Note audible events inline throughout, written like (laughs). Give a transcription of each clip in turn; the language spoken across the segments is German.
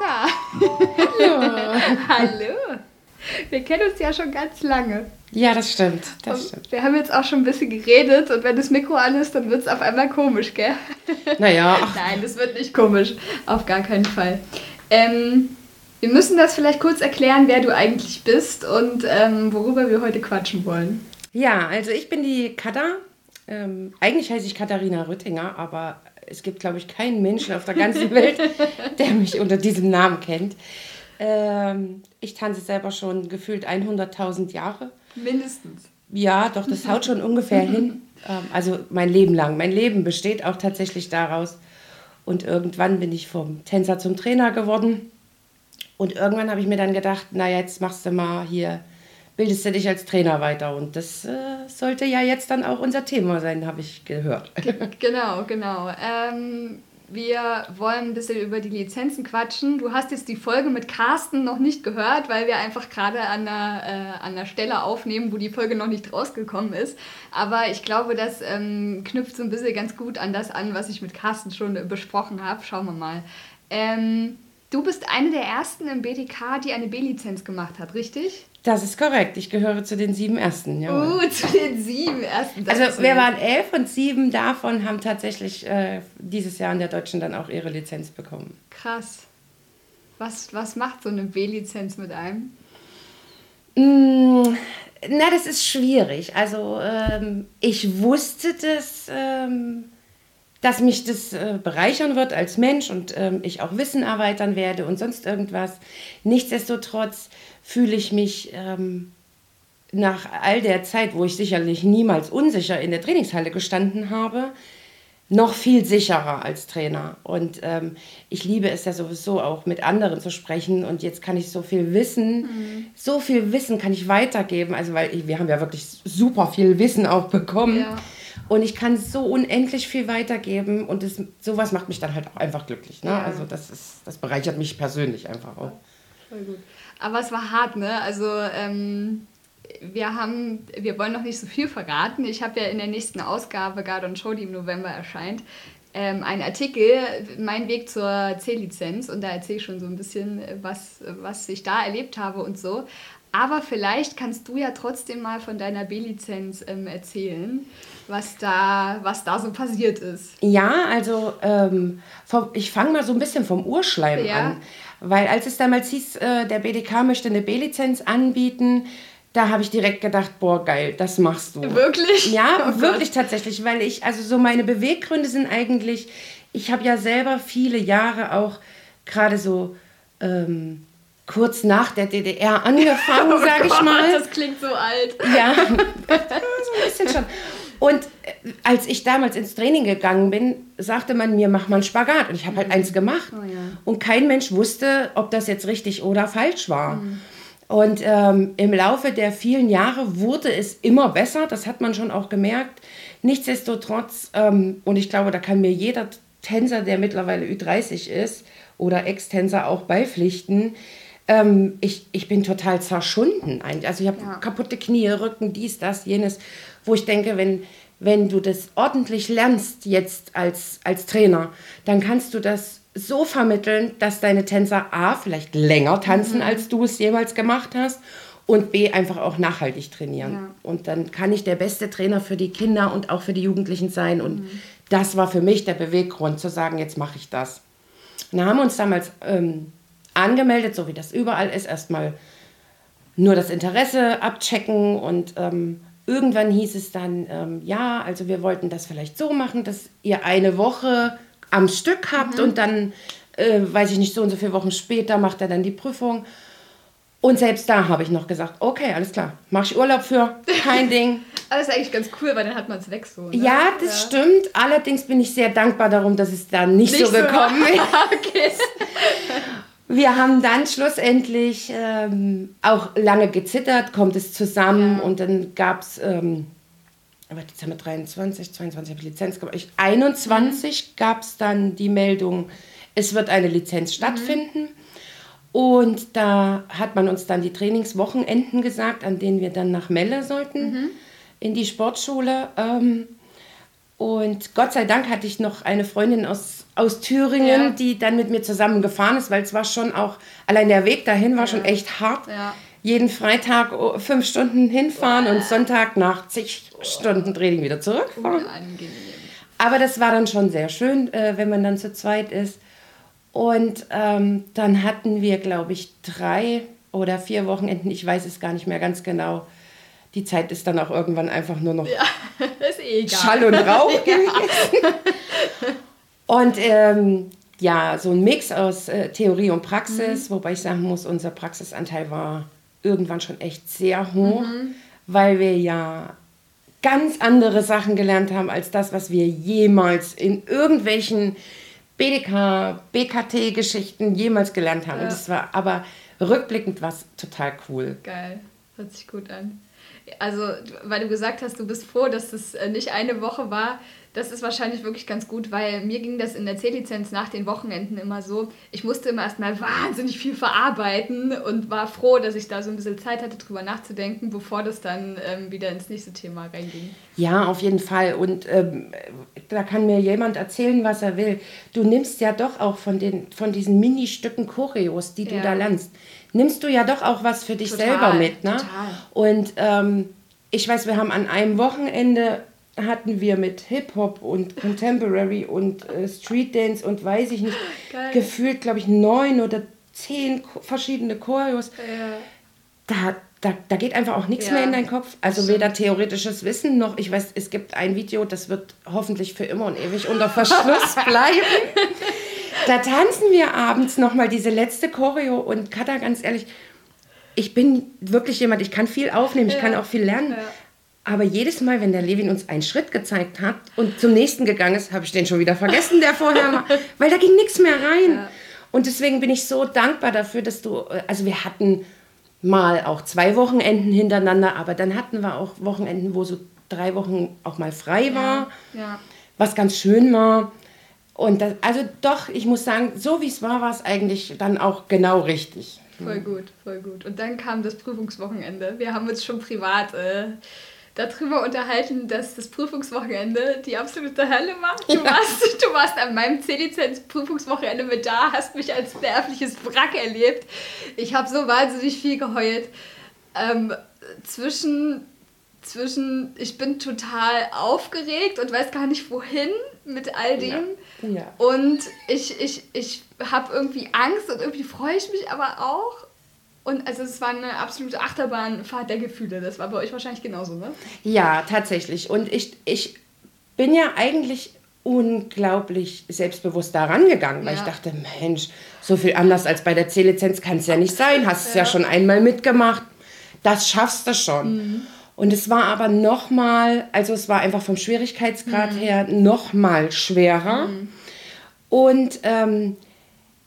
da. Hallo. Hallo. Wir kennen uns ja schon ganz lange. Ja, das stimmt. Das stimmt. Wir haben jetzt auch schon ein bisschen geredet und wenn das Mikro an ist, dann wird es auf einmal komisch, gell? Naja. Nein, das wird nicht komisch. Auf gar keinen Fall. Ähm, wir müssen das vielleicht kurz erklären, wer du eigentlich bist und ähm, worüber wir heute quatschen wollen. Ja, also ich bin die Katha. Ähm, eigentlich heiße ich Katharina Rüttinger, aber es gibt, glaube ich, keinen Menschen auf der ganzen (laughs) Welt, der mich unter diesem Namen kennt. Ähm, ich tanze selber schon gefühlt 100.000 Jahre. Mindestens. Ja, doch, das haut schon ungefähr hin. Ähm, also mein Leben lang. Mein Leben besteht auch tatsächlich daraus. Und irgendwann bin ich vom Tänzer zum Trainer geworden. Und irgendwann habe ich mir dann gedacht, na jetzt machst du mal hier, bildest du dich als Trainer weiter. Und das äh, sollte ja jetzt dann auch unser Thema sein, habe ich gehört. Genau, genau. Ähm, wir wollen ein bisschen über die Lizenzen quatschen. Du hast jetzt die Folge mit Carsten noch nicht gehört, weil wir einfach gerade an der, äh, an der Stelle aufnehmen, wo die Folge noch nicht rausgekommen ist. Aber ich glaube, das ähm, knüpft so ein bisschen ganz gut an das an, was ich mit Carsten schon besprochen habe. Schauen wir mal. Ähm, du bist eine der ersten im BDK, die eine B-Lizenz gemacht hat, richtig? Das ist korrekt. Ich gehöre zu den sieben Ersten. Ja. Uh, zu den sieben Ersten. Das also wir waren elf und sieben davon haben tatsächlich äh, dieses Jahr in der Deutschen dann auch ihre Lizenz bekommen. Krass. Was, was macht so eine B-Lizenz mit einem? Mm, na, das ist schwierig. Also ähm, ich wusste das, ähm, dass mich das äh, bereichern wird als Mensch und ähm, ich auch Wissen erweitern werde und sonst irgendwas. Nichtsdestotrotz fühle ich mich ähm, nach all der Zeit, wo ich sicherlich niemals unsicher in der Trainingshalle gestanden habe, noch viel sicherer als Trainer. Und ähm, ich liebe es ja sowieso auch mit anderen zu sprechen. Und jetzt kann ich so viel Wissen, mhm. so viel Wissen kann ich weitergeben. Also, weil ich, wir haben ja wirklich super viel Wissen auch bekommen. Ja. Und ich kann so unendlich viel weitergeben. Und das, sowas macht mich dann halt auch einfach glücklich. Ne? Ja. Also, das, ist, das bereichert mich persönlich einfach auch. Voll gut. Aber es war hart, ne? Also ähm, wir haben, wir wollen noch nicht so viel verraten. Ich habe ja in der nächsten Ausgabe Gardon Show, die im November erscheint, ähm, einen Artikel, mein Weg zur C-Lizenz. Und da erzähle ich schon so ein bisschen, was, was ich da erlebt habe und so. Aber vielleicht kannst du ja trotzdem mal von deiner B-Lizenz ähm, erzählen, was da, was da so passiert ist. Ja, also ähm, vom, ich fange mal so ein bisschen vom Urschleim ja. an. Weil als es damals hieß, äh, der BDK möchte eine B-Lizenz anbieten, da habe ich direkt gedacht, boah, geil, das machst du. Wirklich? Ja, oh wirklich tatsächlich, weil ich, also so meine Beweggründe sind eigentlich, ich habe ja selber viele Jahre auch gerade so ähm, kurz nach der DDR angefangen, (laughs) oh sage ich mal. Das klingt so alt. Ja, (laughs) so ein bisschen schon. Und äh, als ich damals ins Training gegangen bin, sagte man mir, mach mal einen Spagat. Und ich habe halt mhm. eins gemacht. Oh, ja. Und kein Mensch wusste, ob das jetzt richtig oder falsch war. Mhm. Und ähm, im Laufe der vielen Jahre wurde es immer besser. Das hat man schon auch gemerkt. Nichtsdestotrotz, ähm, und ich glaube, da kann mir jeder Tänzer, der mittlerweile Ü30 ist oder Ex-Tänzer auch beipflichten, ähm, ich, ich bin total zerschunden. Also ich habe ja. kaputte Knie, Rücken, dies, das, jenes wo ich denke, wenn, wenn du das ordentlich lernst jetzt als, als Trainer, dann kannst du das so vermitteln, dass deine Tänzer A vielleicht länger tanzen, mhm. als du es jemals gemacht hast und B einfach auch nachhaltig trainieren. Ja. Und dann kann ich der beste Trainer für die Kinder und auch für die Jugendlichen sein. Und mhm. das war für mich der Beweggrund, zu sagen, jetzt mache ich das. Und dann haben wir uns damals ähm, angemeldet, so wie das überall ist, erstmal nur das Interesse abchecken und ähm, Irgendwann hieß es dann, ähm, ja, also wir wollten das vielleicht so machen, dass ihr eine Woche am Stück habt mhm. und dann, äh, weiß ich nicht, so und so viele Wochen später macht er dann die Prüfung. Und selbst da habe ich noch gesagt, okay, alles klar, mach ich Urlaub für, kein (laughs) Ding. Aber das ist eigentlich ganz cool, weil dann hat man es weg so. Ne? Ja, das ja. stimmt. Allerdings bin ich sehr dankbar darum, dass es da nicht, nicht so gekommen (laughs) ist. (laughs) Wir haben dann schlussendlich ähm, auch lange gezittert, kommt es zusammen ja. und dann gab es, ähm, aber jetzt haben wir 23, 22 habe ich Lizenz gemacht. 21 mhm. gab es dann die Meldung, es wird eine Lizenz stattfinden. Mhm. Und da hat man uns dann die Trainingswochenenden gesagt, an denen wir dann nach Melle sollten, mhm. in die Sportschule. Ähm, Und Gott sei Dank hatte ich noch eine Freundin aus, aus Thüringen, ja. die dann mit mir zusammen gefahren ist, weil es war schon auch, allein der Weg dahin war ja. schon echt hart. Ja. Jeden Freitag oh, fünf Stunden hinfahren und Sonntag nach zig Stunden Training wieder zurückfahren. Aber das war dann schon sehr schön, äh, wenn man dann zu zweit ist. Und ähm, dann hatten wir, glaube ich, drei oder vier Wochenenden, ich weiß es gar nicht mehr ganz genau, die Zeit ist dann auch irgendwann einfach nur noch ja, (laughs) eh Schall und Rauch (laughs) gewesen. Und ähm, ja, so ein Mix aus äh, Theorie und Praxis, mhm. wobei ich sagen muss, unser Praxisanteil war irgendwann schon echt sehr hoch, mhm. weil wir ja ganz andere Sachen gelernt haben als das, was wir jemals in irgendwelchen BDK, BKT-Geschichten jemals gelernt haben. Ja. Und das war aber rückblickend was total cool. Geil, hört sich gut an. Also, weil du gesagt hast, du bist froh, dass das äh, nicht eine Woche war. Das ist wahrscheinlich wirklich ganz gut, weil mir ging das in der C-Lizenz nach den Wochenenden immer so. Ich musste immer erstmal wahnsinnig viel verarbeiten und war froh, dass ich da so ein bisschen Zeit hatte, drüber nachzudenken, bevor das dann ähm, wieder ins nächste Thema reinging. Ja, auf jeden Fall. Und ähm, da kann mir jemand erzählen, was er will. Du nimmst ja doch auch von, den, von diesen Mini-Stücken Choreos, die du ja. da lernst nimmst du ja doch auch was für dich total, selber mit. Ne? Total. Und ähm, ich weiß, wir haben an einem Wochenende hatten wir mit Hip-Hop und Contemporary und äh, Street Dance und weiß ich nicht, (laughs) Geil. gefühlt, glaube ich, neun oder zehn verschiedene Choreos. Ja. Da, da, da geht einfach auch nichts ja. mehr in deinen Kopf. Also weder theoretisches Wissen noch, ich weiß, es gibt ein Video, das wird hoffentlich für immer und ewig unter Verschluss (laughs) bleiben. da tanzen wir abends nochmal diese letzte Choreo und Katha, ganz ehrlich, ich bin wirklich jemand, ich kann viel aufnehmen, ich ja. kann auch viel lernen. Ja. Aber jedes Mal, wenn der Levin uns einen Schritt gezeigt hat und zum nächsten gegangen ist, habe ich den schon wieder vergessen, der vorher war, (laughs) weil da ging nichts mehr rein. Ja. Und deswegen bin ich so dankbar dafür, dass du, also wir hatten mal auch zwei Wochenenden hintereinander, aber dann hatten wir auch Wochenenden, wo so drei Wochen auch mal frei war, ja. was ganz schön war. Und das, also doch, ich muss sagen, so wie es war, war es eigentlich dann auch genau richtig. Voll gut, voll gut. Und dann kam das Prüfungswochenende. Wir haben uns schon privat äh, darüber unterhalten, dass das Prüfungswochenende die absolute Hölle war. Du, ja. warst, du warst an meinem C-Lizenz-Prüfungswochenende mit da, hast mich als nervliches Wrack erlebt. Ich habe so wahnsinnig viel geheult. Ähm, zwischen zwischen, ich bin total aufgeregt und weiß gar nicht wohin mit all dem. Ja. ja. Und ich, ich, ich habe irgendwie Angst und irgendwie freue ich mich aber auch. Und also es war eine absolute Achterbahnfahrt der Gefühle. Das war bei euch wahrscheinlich genauso, ne? Ja, tatsächlich. Und ich, ich bin ja eigentlich unglaublich selbstbewusst daran gegangen, weil ja. ich dachte, Mensch, so viel anders als bei der C-Lizenz kann es ja nicht sein. Hast es ja. ja schon einmal mitgemacht. Das schaffst du schon. Mhm. Und es war aber nochmal, also es war einfach vom Schwierigkeitsgrad mhm. her nochmal schwerer. Mhm. Und ähm,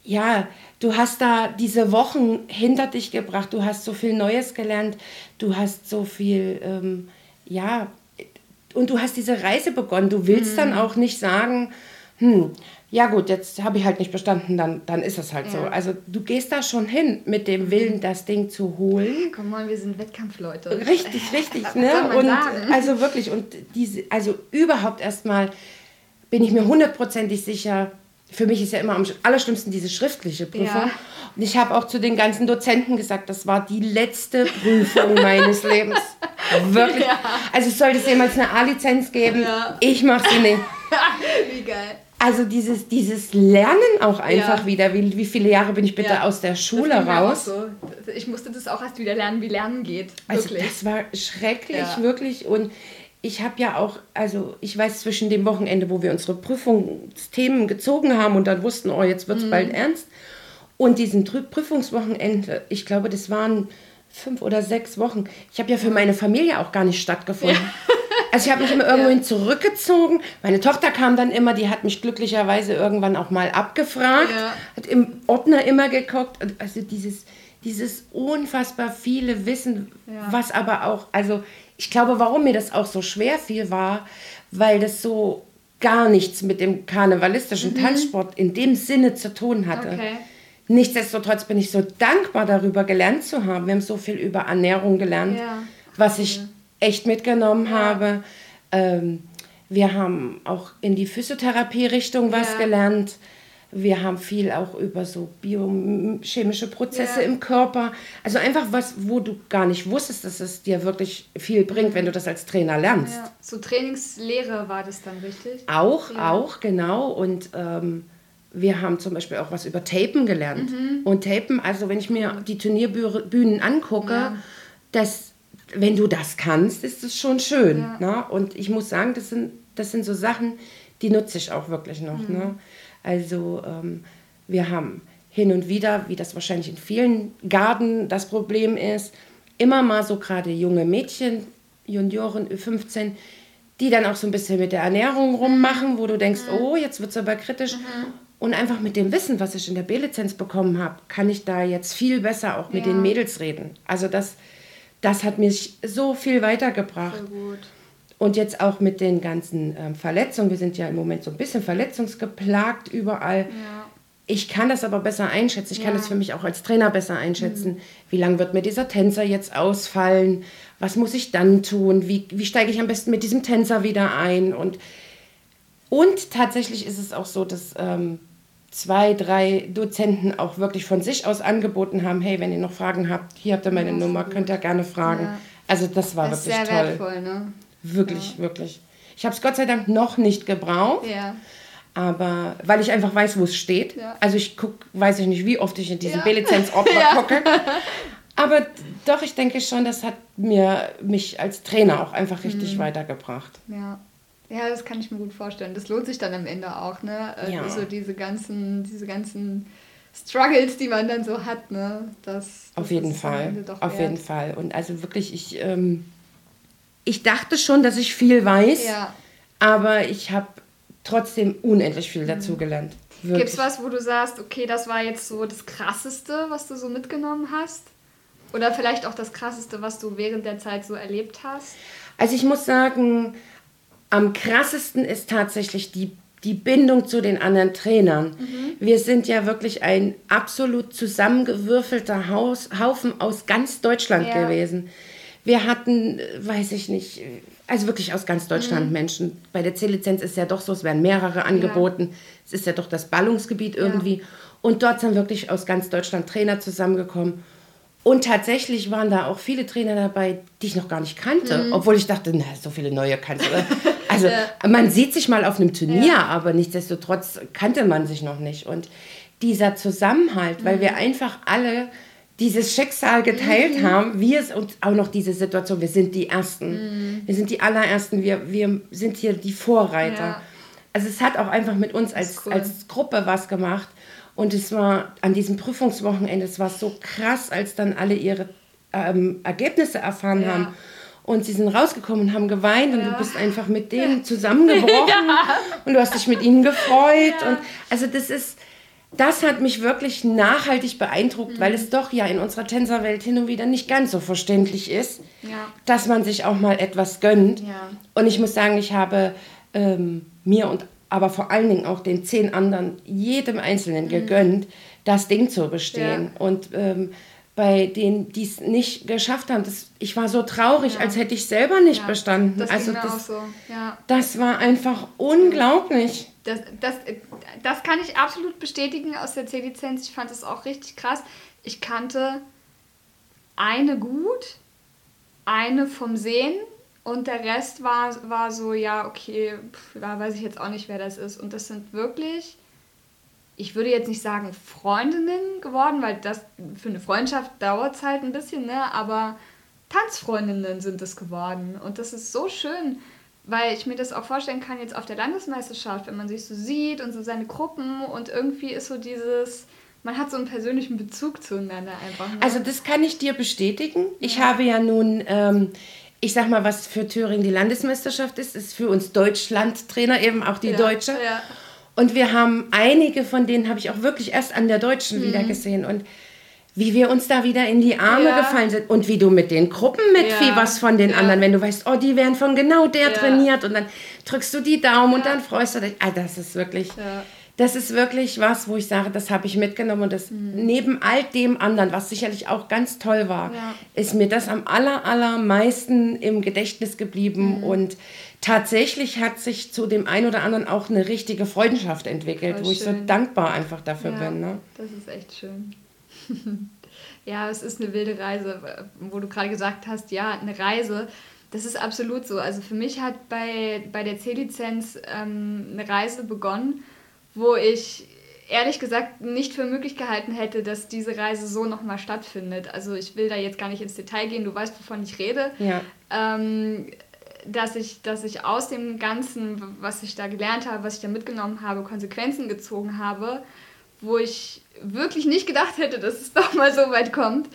ja, du hast da diese Wochen hinter dich gebracht, du hast so viel Neues gelernt, du hast so viel, ähm, ja, und du hast diese Reise begonnen. Du willst mhm. dann auch nicht sagen, hm, ja gut, jetzt habe ich halt nicht bestanden, dann, dann ist es halt ja. so. Also du gehst da schon hin mit dem Willen, das Ding zu holen. Komm mal, wir sind Wettkampfleute. Richtig, richtig. (laughs) ne? Und sagen? also wirklich, und diese, also überhaupt erstmal bin ich mir hundertprozentig sicher, für mich ist ja immer am allerschlimmsten diese schriftliche Prüfung. Ja. Und ich habe auch zu den ganzen Dozenten gesagt, das war die letzte Prüfung (laughs) meines Lebens. Wirklich. Ja. Also sollte es jemals eine A-Lizenz geben, ja. ich mache sie nicht. (laughs) Wie geil. Also dieses, dieses Lernen auch einfach wieder. Wie, wie viele Jahre bin ich bitte aus der Schule raus? So. Ich musste das auch erst wieder lernen, wie Lernen geht. Also das war schrecklich, wirklich. Und ich habe ja auch, also ich weiß zwischen dem Wochenende, wo wir unsere Prüfungsthemen gezogen haben und dann wussten, oh, jetzt wird es mhm. bald ernst. Und diesen Prüfungswochenende, ich glaube, das waren fünf oder sechs Wochen. Ich habe ja für meine Familie auch gar nicht stattgefunden. Also ich habe mich immer (laughs) irgendwohin ja. zurückgezogen. Meine Tochter kam dann immer, die hat mich glücklicherweise irgendwann auch mal abgefragt, ja. hat im Ordner immer geguckt. Also dieses, dieses unfassbar viele Wissen, ja. was aber auch, also ich glaube, warum mir das auch so schwer fiel, war, weil das so gar nichts mit dem karnevalistischen mhm. Tanzsport in dem Sinne zu tun hatte. Okay. Nichtsdestotrotz bin ich so dankbar darüber gelernt zu haben. Wir haben so viel über Ernährung gelernt, was ich echt mitgenommen ja. habe. Ähm, Wir haben auch in die Physiotherapie-Richtung was ja. gelernt. Wir haben viel auch über so biochemische Prozesse ja. im Körper. Also einfach was, wo du gar nicht wusstest, dass es dir wirklich viel bringt, wenn du das als Trainer lernst. Ja. So Trainingslehre war das dann richtig? Auch, ja. auch, genau. Und ähm, wir haben zum Beispiel auch was über Tapen gelernt. Mhm. Und Tapen, also wenn ich mir die Turnierbühnen angucke, das, wenn du das kannst, ist es schon schön. Ne? Und ich muss sagen, das sind, das sind so Sachen, die nutze ich auch wirklich noch. Mhm. Ne? Also ähm, wir haben hin und wieder, wie das wahrscheinlich in vielen Garten das Problem ist, immer mal so gerade junge Mädchen, Junioren, Ü15, die dann auch so ein bisschen mit der Ernährung rummachen, wo du denkst, mhm. oh, jetzt wird es aber kritisch. Mhm. Und einfach mit dem Wissen, was ich in der B-Lizenz bekommen habe, kann ich da jetzt viel besser auch mit ja. den Mädels reden. Also das, das hat mich so viel weitergebracht. Sehr gut. Und jetzt auch mit den ganzen ähm, Verletzungen. Wir sind ja im Moment so ein bisschen verletzungsgeplagt überall. Ja. Ich kann das aber besser einschätzen. Ich ja. kann das für mich auch als Trainer besser einschätzen. Mhm. Wie lange wird mir dieser Tänzer jetzt ausfallen? Was muss ich dann tun? Wie, wie steige ich am besten mit diesem Tänzer wieder ein? Und, und tatsächlich ist es auch so, dass ähm, zwei, drei Dozenten auch wirklich von sich aus angeboten haben, hey, wenn ihr noch Fragen habt, hier habt ihr meine ja, Nummer, könnt ihr gerne fragen. Also das war das wirklich toll. Wertvoll, ne? Wirklich, ja. wirklich. Ich habe es Gott sei Dank noch nicht gebraucht. Ja. Aber weil ich einfach weiß, wo es steht. Ja. Also ich gucke, weiß ich nicht, wie oft ich in diesem ja. B-Lizenz-Ordner (laughs) ja. gucke. Aber doch, ich denke schon, das hat mir mich als Trainer auch einfach richtig mhm. weitergebracht. Ja. Ja, das kann ich mir gut vorstellen. Das lohnt sich dann am Ende auch, ne? Also ja. So diese ganzen, diese ganzen Struggles, die man dann so hat, ne? Das, das Auf jeden Fall. Auf wert. jeden Fall. Und also wirklich, ich ähm, ich dachte schon, dass ich viel weiß, ja. aber ich habe trotzdem unendlich viel dazu gelernt. Gibt es was, wo du sagst, okay, das war jetzt so das Krasseste, was du so mitgenommen hast? Oder vielleicht auch das Krasseste, was du während der Zeit so erlebt hast? Also ich muss sagen, am krassesten ist tatsächlich die, die Bindung zu den anderen Trainern. Mhm. Wir sind ja wirklich ein absolut zusammengewürfelter Haus, Haufen aus ganz Deutschland ja. gewesen. Wir hatten, weiß ich nicht, also wirklich aus ganz Deutschland mhm. Menschen. Bei der C-Lizenz ist ja doch so, es werden mehrere angeboten. Ja. Es ist ja doch das Ballungsgebiet irgendwie. Ja. Und dort sind wirklich aus ganz Deutschland Trainer zusammengekommen. Und tatsächlich waren da auch viele Trainer dabei, die ich noch gar nicht kannte, mhm. obwohl ich dachte, na, so viele neue kannte. Also (laughs) ja. man sieht sich mal auf einem Turnier, ja. aber nichtsdestotrotz kannte man sich noch nicht. Und dieser Zusammenhalt, mhm. weil wir einfach alle dieses Schicksal geteilt mhm. haben, wir es und auch noch diese Situation, wir sind die Ersten. Mhm. Wir sind die allerersten, wir, wir sind hier die Vorreiter. Ja. Also es hat auch einfach mit uns als, cool. als Gruppe was gemacht. Und es war an diesem Prüfungswochenende, es war so krass, als dann alle ihre ähm, Ergebnisse erfahren ja. haben. Und sie sind rausgekommen und haben geweint ja. und du bist einfach mit (laughs) denen zusammengebrochen und du hast dich mit ihnen gefreut. Und also das ist, das hat mich wirklich nachhaltig beeindruckt, mhm. weil es doch ja in unserer Tänzerwelt hin und wieder nicht ganz so verständlich ist, ja. dass man sich auch mal etwas gönnt. Ja. Und ich muss sagen, ich habe ähm, mir und aber vor allen Dingen auch den zehn anderen, jedem Einzelnen mhm. gegönnt, das Ding zu bestehen. Ja. Und ähm, bei denen, die es nicht geschafft haben, das, ich war so traurig, als hätte ich selber nicht bestanden. Das also das, so. das war einfach unglaublich. Das, das, das kann ich absolut bestätigen aus der C-Lizenz. Ich fand es auch richtig krass. Ich kannte eine gut, eine vom Sehen und der Rest war, war so, ja, okay, pff, da weiß ich jetzt auch nicht, wer das ist. Und das sind wirklich, ich würde jetzt nicht sagen Freundinnen geworden, weil das für eine Freundschaft dauert es halt ein bisschen, ne? aber Tanzfreundinnen sind es geworden. Und das ist so schön weil ich mir das auch vorstellen kann, jetzt auf der Landesmeisterschaft, wenn man sich so sieht und so seine Gruppen und irgendwie ist so dieses, man hat so einen persönlichen Bezug zueinander einfach. Ne? Also das kann ich dir bestätigen. Ich habe ja nun, ähm, ich sag mal, was für Thüringen die Landesmeisterschaft ist, ist für uns Deutschland-Trainer eben auch die ja, Deutsche. Ja. Und wir haben einige von denen habe ich auch wirklich erst an der Deutschen mhm. wieder gesehen und wie wir uns da wieder in die Arme ja. gefallen sind und wie du mit den Gruppen mitfieberst ja. von den ja. anderen, wenn du weißt, oh, die werden von genau der trainiert und dann drückst du die Daumen und dann freust du dich. Ah, das ist wirklich, das ist wirklich was, wo ich sage, das habe ich mitgenommen und das mhm. neben all dem anderen, was sicherlich auch ganz toll war, ist mir das am aller, allermeisten im Gedächtnis geblieben mhm. und tatsächlich hat sich zu dem einen oder anderen auch eine richtige Freundschaft entwickelt, Voll wo schön. ich so dankbar einfach dafür bin. Ne? Das ist echt schön. (laughs) ja, es ist eine wilde Reise, wo du gerade gesagt hast, ja, eine Reise. Das ist absolut so. Also für mich hat bei, bei der C-Lizenz ähm, eine Reise begonnen, wo ich ehrlich gesagt nicht für möglich gehalten hätte, dass diese Reise so nochmal stattfindet. Also ich will da jetzt gar nicht ins Detail gehen, du weißt, wovon ich rede. Ja. Ähm, dass ich, dass ich aus dem Ganzen, was ich da gelernt habe, was ich da mitgenommen habe, Konsequenzen gezogen habe, wo ich wirklich nicht gedacht hätte, dass es (laughs) doch mal so weit kommt.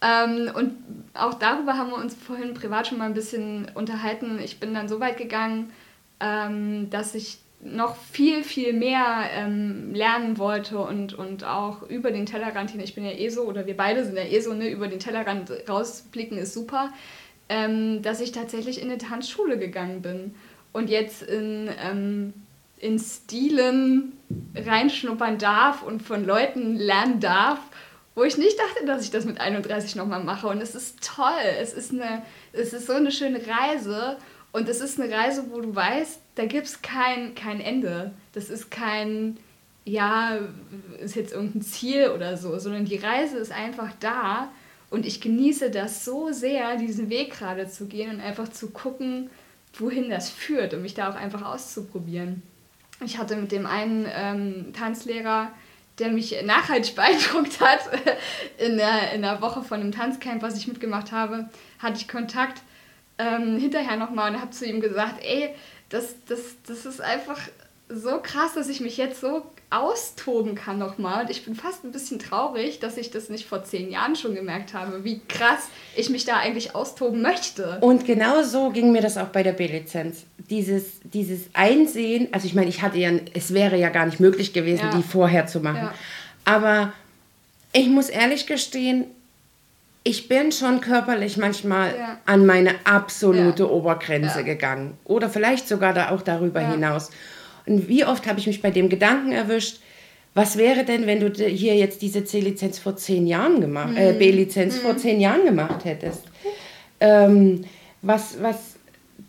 Ähm, und auch darüber haben wir uns vorhin privat schon mal ein bisschen unterhalten. Ich bin dann so weit gegangen, ähm, dass ich noch viel, viel mehr ähm, lernen wollte und, und auch über den Tellerrand hin, ich bin ja eh so, oder wir beide sind ja eh so, ne, über den Tellerrand rausblicken ist super, ähm, dass ich tatsächlich in eine Tanzschule gegangen bin und jetzt in, ähm, in Stilen reinschnuppern darf und von Leuten lernen darf, wo ich nicht dachte, dass ich das mit 31 nochmal mache. Und es ist toll, es ist, eine, es ist so eine schöne Reise und es ist eine Reise, wo du weißt, da gibt es kein, kein Ende. Das ist kein, ja, ist jetzt irgendein Ziel oder so, sondern die Reise ist einfach da und ich genieße das so sehr, diesen Weg gerade zu gehen und einfach zu gucken, wohin das führt und mich da auch einfach auszuprobieren. Ich hatte mit dem einen ähm, Tanzlehrer, der mich nachhaltig (laughs) beeindruckt hat, in der, in der Woche von einem Tanzcamp, was ich mitgemacht habe, hatte ich Kontakt ähm, hinterher nochmal und habe zu ihm gesagt, ey, das, das, das ist einfach so krass, dass ich mich jetzt so austoben kann nochmal. Und ich bin fast ein bisschen traurig, dass ich das nicht vor zehn Jahren schon gemerkt habe, wie krass ich mich da eigentlich austoben möchte. Und genau so ging mir das auch bei der B-Lizenz. Dieses, dieses Einsehen, also ich meine, ich hatte ja, es wäre ja gar nicht möglich gewesen, ja. die vorher zu machen. Ja. Aber ich muss ehrlich gestehen, ich bin schon körperlich manchmal ja. an meine absolute Obergrenze gegangen. Oder vielleicht sogar da auch darüber hinaus. Und wie oft habe ich mich bei dem Gedanken erwischt, was wäre denn, wenn du hier jetzt diese C-Lizenz vor zehn Jahren gemacht, äh, mhm. B-Lizenz mhm. vor zehn Jahren gemacht hättest? Ähm, was, was,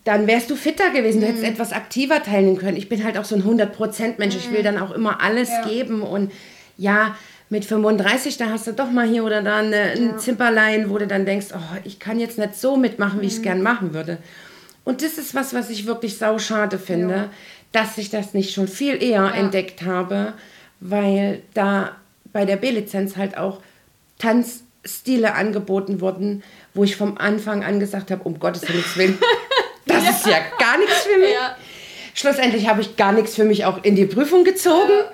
dann wärst du fitter gewesen, du hättest mhm. etwas aktiver teilnehmen können. Ich bin halt auch so ein 100%-Mensch, ich will mhm. dann auch immer alles ja. geben und ja, mit 35, da hast du doch mal hier oder da eine, ein ja. Zimperlein, wo du dann denkst, oh, ich kann jetzt nicht so mitmachen, wie ich es mhm. gern machen würde. Und das ist was, was ich wirklich sauschade finde, ja dass ich das nicht schon viel eher ja. entdeckt habe, weil da bei der B-Lizenz halt auch Tanzstile angeboten wurden, wo ich vom Anfang an gesagt habe, um Gottes Willen, (laughs) das ja. ist ja gar nichts für mich. Ja. Schlussendlich habe ich gar nichts für mich auch in die Prüfung gezogen. Ja.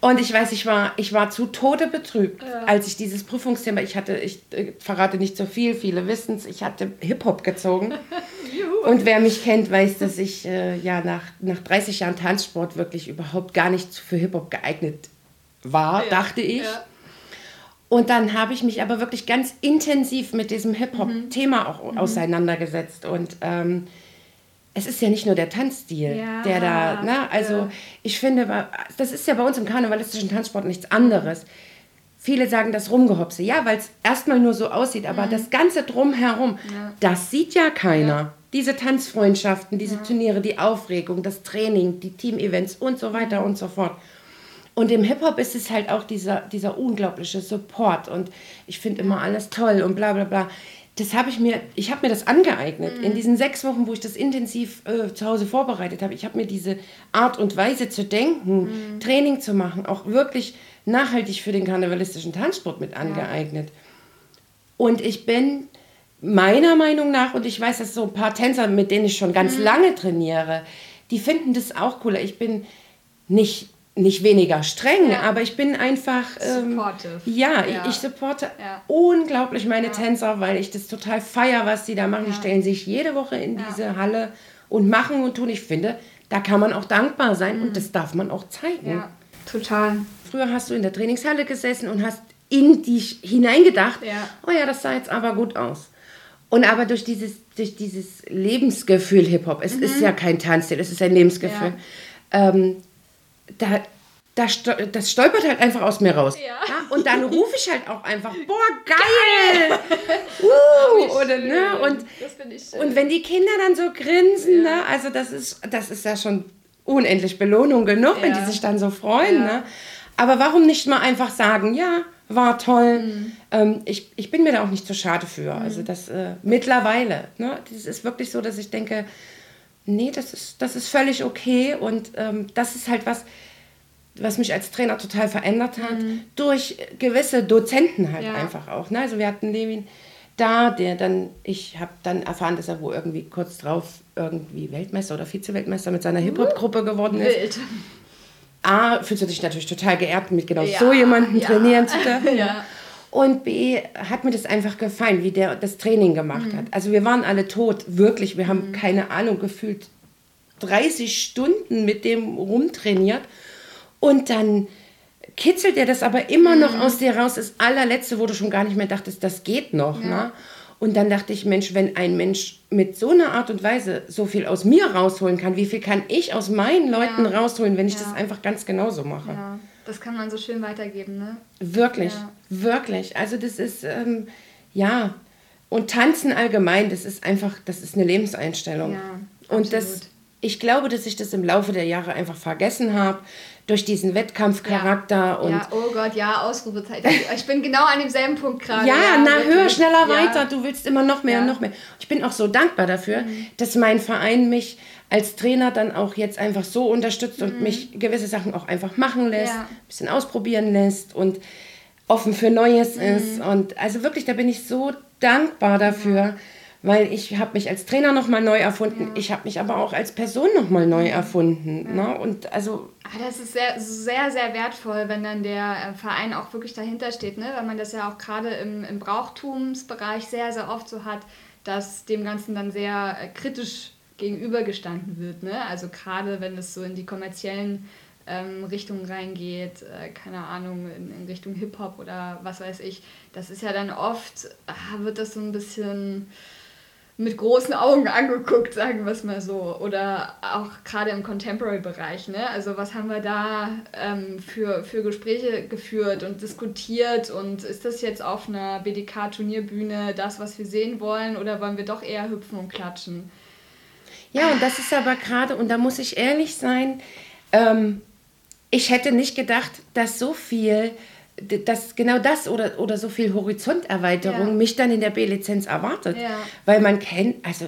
Und ich weiß, ich war, ich war zu Tode betrübt, ja. als ich dieses Prüfungsthema, ich hatte, ich äh, verrate nicht so viel, viele wissen es, ich hatte Hip-Hop gezogen. (laughs) und wer mich kennt, weiß, dass ich äh, ja nach, nach 30 Jahren Tanzsport wirklich überhaupt gar nicht für Hip-Hop geeignet war, ja. dachte ich. Ja. Und dann habe ich mich aber wirklich ganz intensiv mit diesem Hip-Hop-Thema auch mhm. auseinandergesetzt. Und ähm, es ist ja nicht nur der Tanzstil, ja, der da, ne? Also ja. ich finde, das ist ja bei uns im karnevalistischen Tanzsport nichts anderes. Viele sagen das Rumgehopse, ja, weil es erstmal nur so aussieht, aber mhm. das Ganze drumherum, ja. das sieht ja keiner. Diese Tanzfreundschaften, diese Turniere, die Aufregung, das Training, die Team-Events und so weiter und so fort. Und im Hip-Hop ist es halt auch dieser, dieser unglaubliche Support und ich finde immer alles toll und bla bla bla das habe ich mir, ich habe mir das angeeignet. Mhm. In diesen sechs Wochen, wo ich das intensiv äh, zu Hause vorbereitet habe, ich habe mir diese Art und Weise zu denken, mhm. Training zu machen, auch wirklich nachhaltig für den karnevalistischen Tanzsport mit angeeignet. Ja. Und ich bin meiner Meinung nach, und ich weiß, dass so ein paar Tänzer, mit denen ich schon ganz mhm. lange trainiere, die finden das auch cooler. Ich bin nicht nicht weniger streng, ja. aber ich bin einfach. Ähm, Supportive. Ja, ja. Ich, ich, supporte ja. unglaublich meine Tänzer, weil ich das total feier, was sie da machen. Die stellen sich jede Woche in diese Halle und machen und tun. Ich finde, da kann man auch dankbar sein mhm. und das darf man auch zeigen. Ja, total. Früher hast du in der Trainingshalle gesessen und hast in dich hineingedacht, oh ja, das sah jetzt aber gut aus. Und aber durch dieses, durch dieses Lebensgefühl Hip-Hop, es mhm. ist ja kein Tanzstil, es ist ein Lebensgefühl, ähm, da das, das stolpert halt einfach aus mir raus. Ja. ja? Und dann rufe ich halt auch einfach, (laughs) boah, geil! uh, (laughs) oder, ne? und, und wenn die Kinder dann so grinsen, ja. ne? also das ist, das ist ja schon unendlich Belohnung genug, wenn die sich dann so freuen. Ne? Aber warum nicht mal einfach sagen, ja, war toll. Mhm. Ähm, ich, ich bin mir da auch nicht so schade für. Mhm. Also das äh, mittlerweile. Ne? Das ist wirklich so, dass ich denke, nee, das ist, das ist völlig okay. Und ähm, das ist halt was, was mich als Trainer total verändert hat, mhm. durch gewisse Dozenten halt ja. einfach auch. Ne? Also wir hatten Levin da, der dann, ich habe dann erfahren, dass er wo irgendwie kurz drauf irgendwie Weltmeister oder Vize-Weltmeister mit seiner Hip-Hop-Gruppe geworden ist. Wild. A, fühlst du dich natürlich total geehrt, mit genau ja, so jemanden ja. trainieren zu dürfen. (laughs) ja. Und B, hat mir das einfach gefallen, wie der das Training gemacht mhm. hat. Also wir waren alle tot, wirklich. Wir haben mhm. keine Ahnung, gefühlt 30 Stunden mit dem rumtrainiert. Und dann kitzelt er das aber immer mhm. noch aus dir raus. Das allerletzte, wo du schon gar nicht mehr dachtest, das geht noch. Ja. Ne? Und dann dachte ich, Mensch, wenn ein Mensch mit so einer Art und Weise so viel aus mir rausholen kann, wie viel kann ich aus meinen Leuten ja. rausholen, wenn ich ja. das einfach ganz genauso mache? Ja, das kann man so schön weitergeben, ne? Wirklich, wirklich. Also das ist, ähm, ja, und Tanzen allgemein, das ist einfach, das ist eine Lebenseinstellung. Ja, und das, ich glaube, dass ich das im Laufe der Jahre einfach vergessen habe durch diesen Wettkampfcharakter ja. und ja, oh Gott, ja, Ausrufezeichen. Ich bin genau an demselben Punkt gerade. Ja, ja, na wirklich. höher, schneller, weiter. Du willst immer noch mehr und noch mehr. Ich bin auch so dankbar dafür, mhm. dass mein Verein mich als Trainer dann auch jetzt einfach so unterstützt und mhm. mich gewisse Sachen auch einfach machen lässt, ein bisschen ausprobieren lässt und offen für Neues mhm. ist. Und also wirklich, da bin ich so dankbar dafür weil ich habe mich als Trainer nochmal neu erfunden, ja. ich habe mich aber auch als Person nochmal neu erfunden. Ja. Ne? Und also ah, das ist sehr, sehr, sehr wertvoll, wenn dann der äh, Verein auch wirklich dahinter steht, ne? weil man das ja auch gerade im, im Brauchtumsbereich sehr, sehr oft so hat, dass dem Ganzen dann sehr äh, kritisch gegenübergestanden wird. Ne? Also gerade wenn es so in die kommerziellen ähm, Richtungen reingeht, äh, keine Ahnung, in, in Richtung Hip-Hop oder was weiß ich, das ist ja dann oft, ah, wird das so ein bisschen mit großen Augen angeguckt, sagen wir es mal so. Oder auch gerade im Contemporary-Bereich. Ne? Also was haben wir da ähm, für, für Gespräche geführt und diskutiert? Und ist das jetzt auf einer BDK-Turnierbühne das, was wir sehen wollen? Oder wollen wir doch eher hüpfen und klatschen? Ja, und das ist aber gerade, und da muss ich ehrlich sein, ähm, ich hätte nicht gedacht, dass so viel dass genau das oder, oder so viel Horizonterweiterung ja. mich dann in der B-Lizenz erwartet. Ja. Weil man kennt, also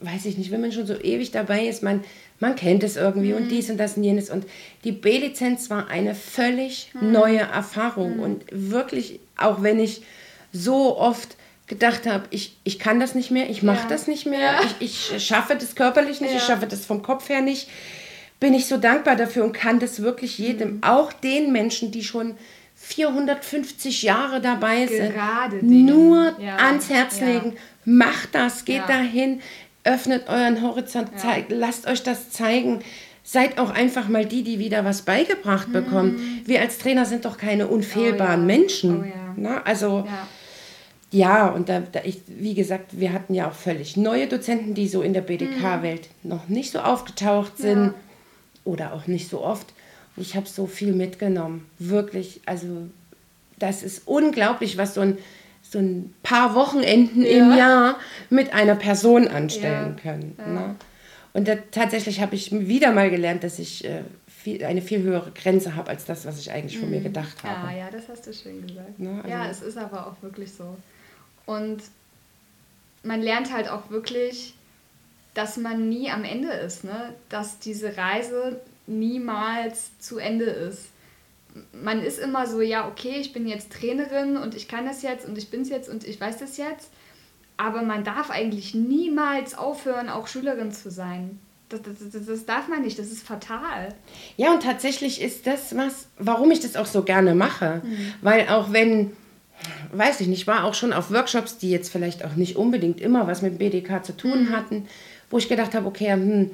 weiß ich nicht, wenn man schon so ewig dabei ist, man, man kennt es irgendwie mhm. und dies und das und jenes. Und die B-Lizenz war eine völlig mhm. neue Erfahrung. Mhm. Und wirklich, auch wenn ich so oft gedacht habe, ich, ich kann das nicht mehr, ich mache ja. das nicht mehr, ich, ich schaffe das körperlich nicht, ich schaffe das vom Kopf her nicht, bin ich so dankbar dafür und kann das wirklich jedem, mhm. auch den Menschen, die schon 450 Jahre dabei sind, nur ja. ans Herz legen. Macht das, geht ja. dahin, öffnet euren Horizont, zeigt, lasst euch das zeigen. Seid auch einfach mal die, die wieder was beigebracht mhm. bekommen. Wir als Trainer sind doch keine unfehlbaren oh, Menschen. Oh, Na, also ja, und da, da ich, wie gesagt, wir hatten ja auch völlig neue Dozenten, die so in der BDK-Welt mhm. noch nicht so aufgetaucht sind oder auch nicht so oft. Ich habe so viel mitgenommen. Wirklich, also das ist unglaublich, was so ein, so ein paar Wochenenden ja. im Jahr mit einer Person anstellen ja. können. Ja. Ne? Und da, tatsächlich habe ich wieder mal gelernt, dass ich äh, viel, eine viel höhere Grenze habe als das, was ich eigentlich mhm. von mir mhm. gedacht habe. Ja, ja, das hast du schön gesagt. Ne? Also ja, es ist aber auch wirklich so. Und man lernt halt auch wirklich, dass man nie am Ende ist, ne? dass diese Reise niemals zu Ende ist. Man ist immer so, ja, okay, ich bin jetzt Trainerin und ich kann das jetzt und ich bin es jetzt und ich weiß das jetzt. Aber man darf eigentlich niemals aufhören, auch Schülerin zu sein. Das, das, das, darf man nicht, das ist fatal. Ja, und tatsächlich ist das was, warum ich das auch so gerne mache. Mhm. Weil auch wenn, weiß ich nicht, war auch schon auf Workshops, die jetzt vielleicht auch nicht unbedingt immer was mit BDK zu tun mhm. hatten, wo ich gedacht habe, okay, hm,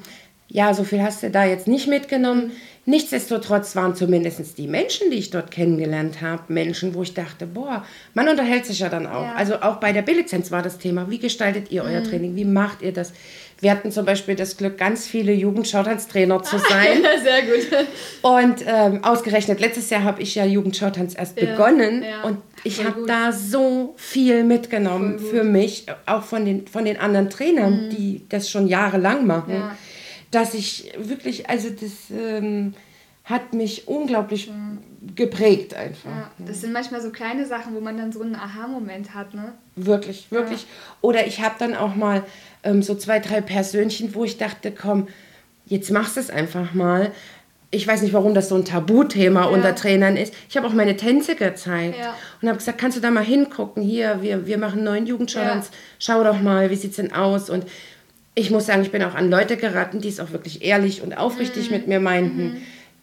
ja, so viel hast du da jetzt nicht mitgenommen. Nichtsdestotrotz waren zumindest die Menschen, die ich dort kennengelernt habe, Menschen, wo ich dachte, boah, man unterhält sich ja dann auch. Ja. Also auch bei der B-Lizenz war das Thema, wie gestaltet ihr euer mhm. Training, wie macht ihr das? Wir hatten zum Beispiel das Glück, ganz viele Jugendschauttanztrainer zu sein. (laughs) Sehr gut. Und ähm, ausgerechnet, letztes Jahr habe ich ja Jugendschautanz erst ja. begonnen ja. und ich habe da so viel mitgenommen für mich, auch von den, von den anderen Trainern, mhm. die das schon jahrelang machen. Ja dass ich wirklich, also das ähm, hat mich unglaublich mhm. geprägt einfach. Ja, das sind manchmal so kleine Sachen, wo man dann so einen Aha-Moment hat, ne? Wirklich, wirklich. Ja. Oder ich habe dann auch mal ähm, so zwei, drei Persönchen, wo ich dachte, komm, jetzt machst du es einfach mal. Ich weiß nicht, warum das so ein Tabuthema ja. unter Trainern ist. Ich habe auch meine Tänze gezeigt und habe gesagt, kannst du da mal hingucken? Hier, wir, wir machen neuen Jugendschau, schau doch mal, wie sieht es denn aus? Und ich muss sagen, ich bin auch an Leute geraten, die es auch wirklich ehrlich und aufrichtig mhm. mit mir meinten, mhm.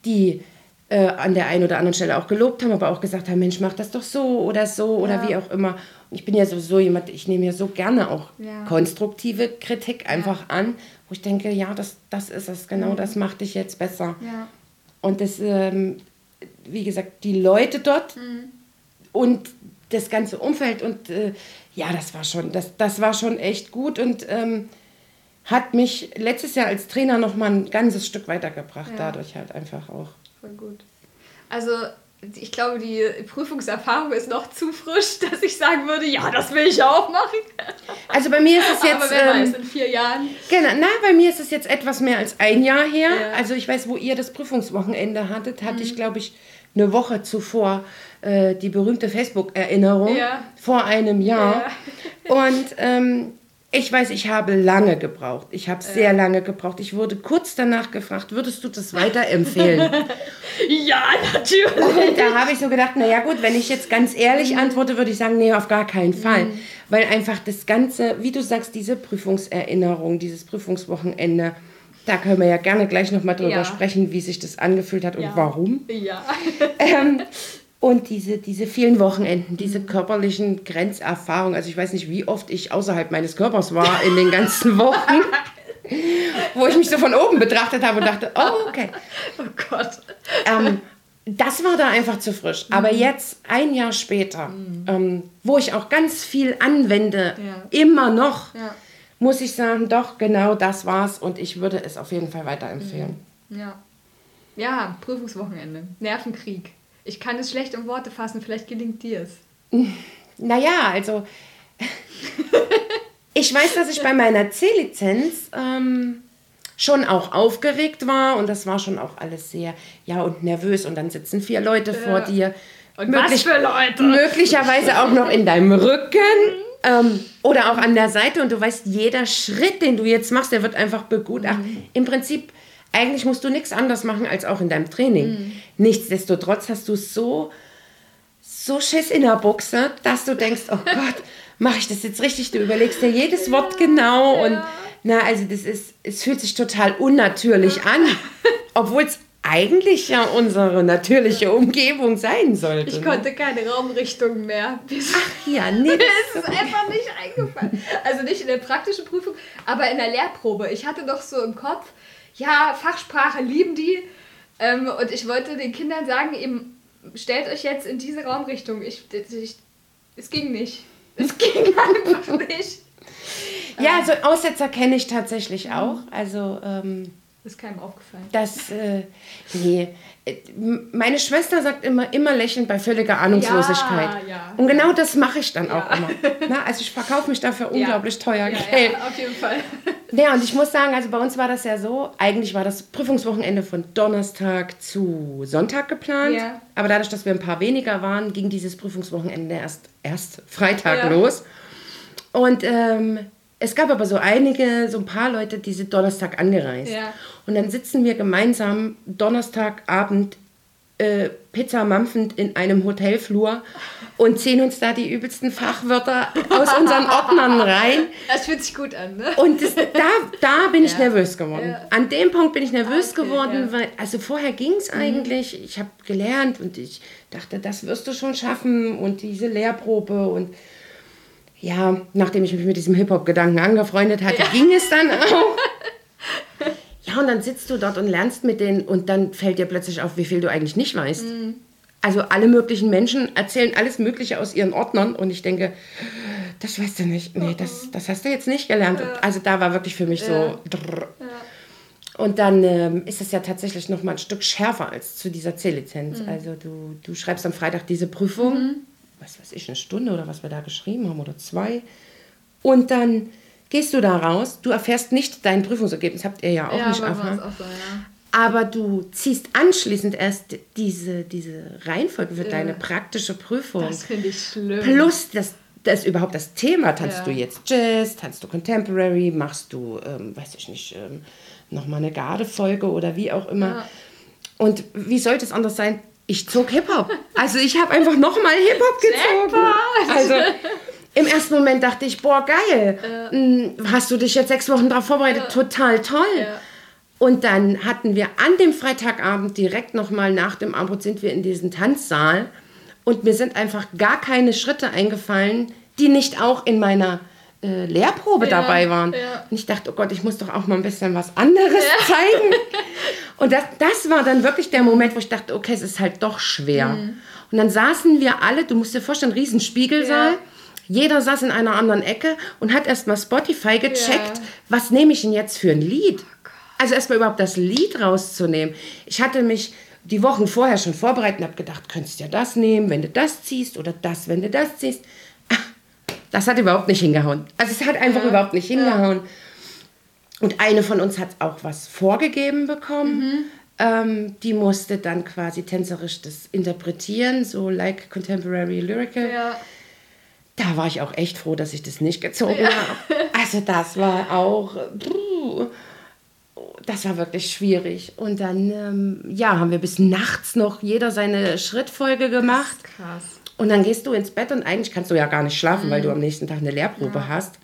die äh, an der einen oder anderen Stelle auch gelobt haben, aber auch gesagt haben, Mensch, mach das doch so oder so oder ja. wie auch immer. Und ich bin ja sowieso jemand, ich nehme ja so gerne auch ja. konstruktive Kritik einfach ja. an, wo ich denke, ja, das, das ist es, genau mhm. das macht dich jetzt besser. Und das, ähm, wie gesagt, die Leute dort mhm. und das ganze Umfeld und äh, ja, das war schon, das, das war schon echt gut und ähm, hat mich letztes Jahr als Trainer noch mal ein ganzes Stück weitergebracht, ja. dadurch halt einfach auch. Voll gut. Also ich glaube, die Prüfungserfahrung ist noch zu frisch, (laughs) dass ich sagen würde, ja, das will ich auch machen. Also bei mir ist es jetzt. Aber wer ähm, weiß, in vier Jahren. Genau, na, bei mir ist es jetzt etwas mehr als ein Jahr her. Ja. Also ich weiß, wo ihr das Prüfungswochenende hattet, hatte mhm. ich, glaube ich, eine Woche zuvor äh, die berühmte Facebook-Erinnerung ja. vor einem Jahr. Ja. Und ähm, ich weiß, ich habe lange gebraucht. Ich habe sehr lange gebraucht. Ich wurde kurz danach gefragt, würdest du das weiterempfehlen? (laughs) ja, natürlich. Und da habe ich so gedacht, naja gut, wenn ich jetzt ganz ehrlich mhm. antworte, würde ich sagen, nee, auf gar keinen Fall. Mhm. Weil einfach das Ganze, wie du sagst, diese Prüfungserinnerung, dieses Prüfungswochenende, da können wir ja gerne gleich nochmal drüber ja. sprechen, wie sich das angefühlt hat und ja. warum. Ja. ähm, (laughs) und diese, diese vielen Wochenenden, diese körperlichen Grenzerfahrungen, also ich weiß nicht, wie oft ich außerhalb meines Körpers war in den ganzen Wochen, (laughs) wo ich mich so von oben betrachtet habe und dachte, oh, okay. (laughs) Oh Gott. Ähm, das war da einfach zu frisch. Aber mhm. jetzt, ein Jahr später, mhm. ähm, wo ich auch ganz viel anwende, ja. immer noch, ja. muss ich sagen, doch, genau das war's und ich würde es auf jeden Fall weiterempfehlen. Mhm. Ja. Ja, Prüfungswochenende, Nervenkrieg. Ich kann es schlecht in Worte fassen, vielleicht gelingt dir es. (laughs) Naja, also (laughs) ich weiß, dass ich bei meiner C-Lizenz ähm, schon auch aufgeregt war und das war schon auch alles sehr, ja, und nervös und dann sitzen vier Leute ja. vor dir. Und Möglich, was für Leute? Möglicherweise auch noch in deinem Rücken. Ähm, oder auch an der Seite und du weißt, jeder Schritt, den du jetzt machst, der wird einfach begutachtet. Mhm. Im Prinzip eigentlich musst du nichts anders machen als auch in deinem Training. Mhm. Nichtsdestotrotz hast du so, so Schiss in der Buchse, dass du denkst, oh (laughs) Gott, mache ich das jetzt richtig? Du überlegst dir jedes Wort genau ja. und na, also das ist, es fühlt sich total unnatürlich an, (laughs) obwohl es eigentlich ja unsere natürliche Umgebung sein sollte. Ich ne? konnte keine Raumrichtung mehr. Ach ja, nee. Mir (laughs) ist einfach nicht eingefallen. Also nicht in der praktischen Prüfung, aber in der Lehrprobe. Ich hatte doch so im Kopf, ja, Fachsprache lieben die. Ähm, und ich wollte den Kindern sagen, eben, stellt euch jetzt in diese Raumrichtung. Ich, ich, es ging nicht. (laughs) Es ging einfach nicht. Ja, also Aussetzer kenne ich tatsächlich auch. Also ähm, ist keinem aufgefallen. Das, äh, nee. Meine Schwester sagt immer, immer lächelnd bei völliger Ahnungslosigkeit. Ja, ja, und genau ja. das mache ich dann auch immer. Na, also ich verkaufe mich dafür (laughs) unglaublich teuer Geld. Ja, auf jeden Fall. (laughs) Ja, und ich muss sagen, also bei uns war das ja so, eigentlich war das Prüfungswochenende von Donnerstag zu Sonntag geplant. Aber dadurch, dass wir ein paar weniger waren, ging dieses Prüfungswochenende erst, erst Freitag los. Und ähm, es gab aber so einige, so ein paar Leute, die sind Donnerstag angereist. Ja. Und dann sitzen wir gemeinsam Donnerstagabend äh, Pizza mampfend in einem Hotelflur und ziehen uns da die übelsten Fachwörter aus unseren Ordnern rein. Das fühlt sich gut an, ne? Und das, da, da bin ich ja. nervös geworden. Ja. An dem Punkt bin ich nervös okay, geworden, ja. weil, also vorher ging es mhm. eigentlich, ich habe gelernt und ich dachte, das wirst du schon schaffen und diese Lehrprobe und ja, nachdem ich mich mit diesem Hip-Hop-Gedanken angefreundet hatte, ging es dann auch. Ja, (laughs) Ja, und dann sitzt du dort und lernst mit denen und dann fällt dir plötzlich auf, wie viel du eigentlich nicht weißt. Also alle möglichen Menschen erzählen alles Mögliche aus ihren Ordnern und ich denke, das weißt du nicht. Nee, das, das hast du jetzt nicht gelernt. Also da war wirklich für mich so. Drrr. Und dann ähm, ist es ja tatsächlich noch mal ein Stück schärfer als zu dieser C-Lizenz. Also du, du schreibst am Freitag diese Prüfung, was weiß ich, eine Stunde oder was wir da geschrieben haben oder zwei. Und dann gehst du da raus. Du erfährst nicht dein Prüfungsergebnis, habt ihr ja auch Ja, nicht erfahren. auch so, ja. Aber du ziehst anschließend erst diese, diese Reihenfolge für deine praktische Prüfung. Das finde ich schlimm. Plus das, das überhaupt das Thema. Tanzt Ja. du jetzt Jazz, tanzt du Contemporary, machst du, ähm, weiß ich nicht, ähm, nochmal eine Gardefolge oder wie auch immer. Und wie sollte es anders sein? Ich zog Hip-Hop. Also ich habe einfach nochmal Hip-Hop gezogen. Also im ersten Moment dachte ich, boah, geil. Hm, Hast du dich jetzt sechs Wochen darauf vorbereitet? Total toll. Ja. Und dann hatten wir an dem Freitagabend direkt nochmal nach dem Abend sind wir in diesen Tanzsaal und mir sind einfach gar keine Schritte eingefallen, die nicht auch in meiner äh, Lehrprobe Ja, dabei waren. ja. Und ich dachte, oh Gott, ich muss doch auch mal ein bisschen was anderes zeigen. (laughs) Und das, das war dann wirklich der Moment, wo ich dachte, okay, es ist halt doch schwer. Mhm. Und dann saßen wir alle, du musst dir vorstellen, riesen Spiegelsaal. Ja. Jeder saß in einer anderen Ecke und hat erstmal Spotify gecheckt, Ja. Oh was nehme ich denn jetzt für ein Lied? Also erstmal überhaupt das Lied rauszunehmen. Ich hatte mich die Wochen vorher schon vorbereitet und habe gedacht, könntest ja das nehmen, wenn du das ziehst oder das, wenn du das ziehst. Das hat überhaupt nicht hingehauen. Also es hat einfach überhaupt nicht hingehauen. Und eine von uns hat auch was vorgegeben bekommen. Ähm, die musste dann quasi tänzerisch das interpretieren, so like contemporary lyrical. Ja. Da war ich auch echt froh, dass ich das nicht gezogen habe. Also das war auch, das war wirklich schwierig. Und dann, ähm, ja, haben wir bis nachts noch jeder seine Schrittfolge gemacht. Krass. Und dann gehst du ins Bett und eigentlich kannst du ja gar nicht schlafen, Mhm. weil du am nächsten Tag eine Lehrprobe hast.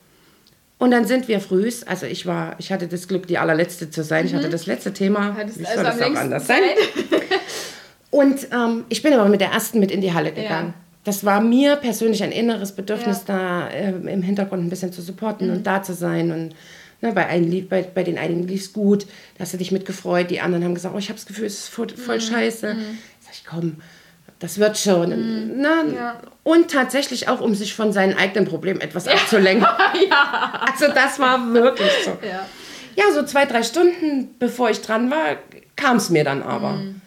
Und dann sind wir frühs, also ich war, ich hatte das Glück, die allerletzte zu sein. Ich hatte das letzte Thema. Mhm. Hattest Wie also soll am das auch anders sein? (laughs) Und ähm, ich bin aber mit der ersten mit in die Halle gegangen. Ja. Das war mir persönlich ein inneres Bedürfnis, da äh, im Hintergrund ein bisschen zu supporten Mhm. und da zu sein. Und ne, bei, einen, lief- bei, bei den einigen lief es gut, da hast du dich mitgefreut. Die anderen haben gesagt, oh, ich habe das Gefühl, es ist voll, voll Mhm. scheiße. Sag ich, komm, das wird schon. Und, na, Mhm. Ja. und tatsächlich auch, um sich von seinen eigenen Problemen etwas abzulenken. (laughs) Also das war wirklich so. Ja. Ja, so zwei, drei Stunden bevor ich dran war, kam es mir dann aber. Mhm.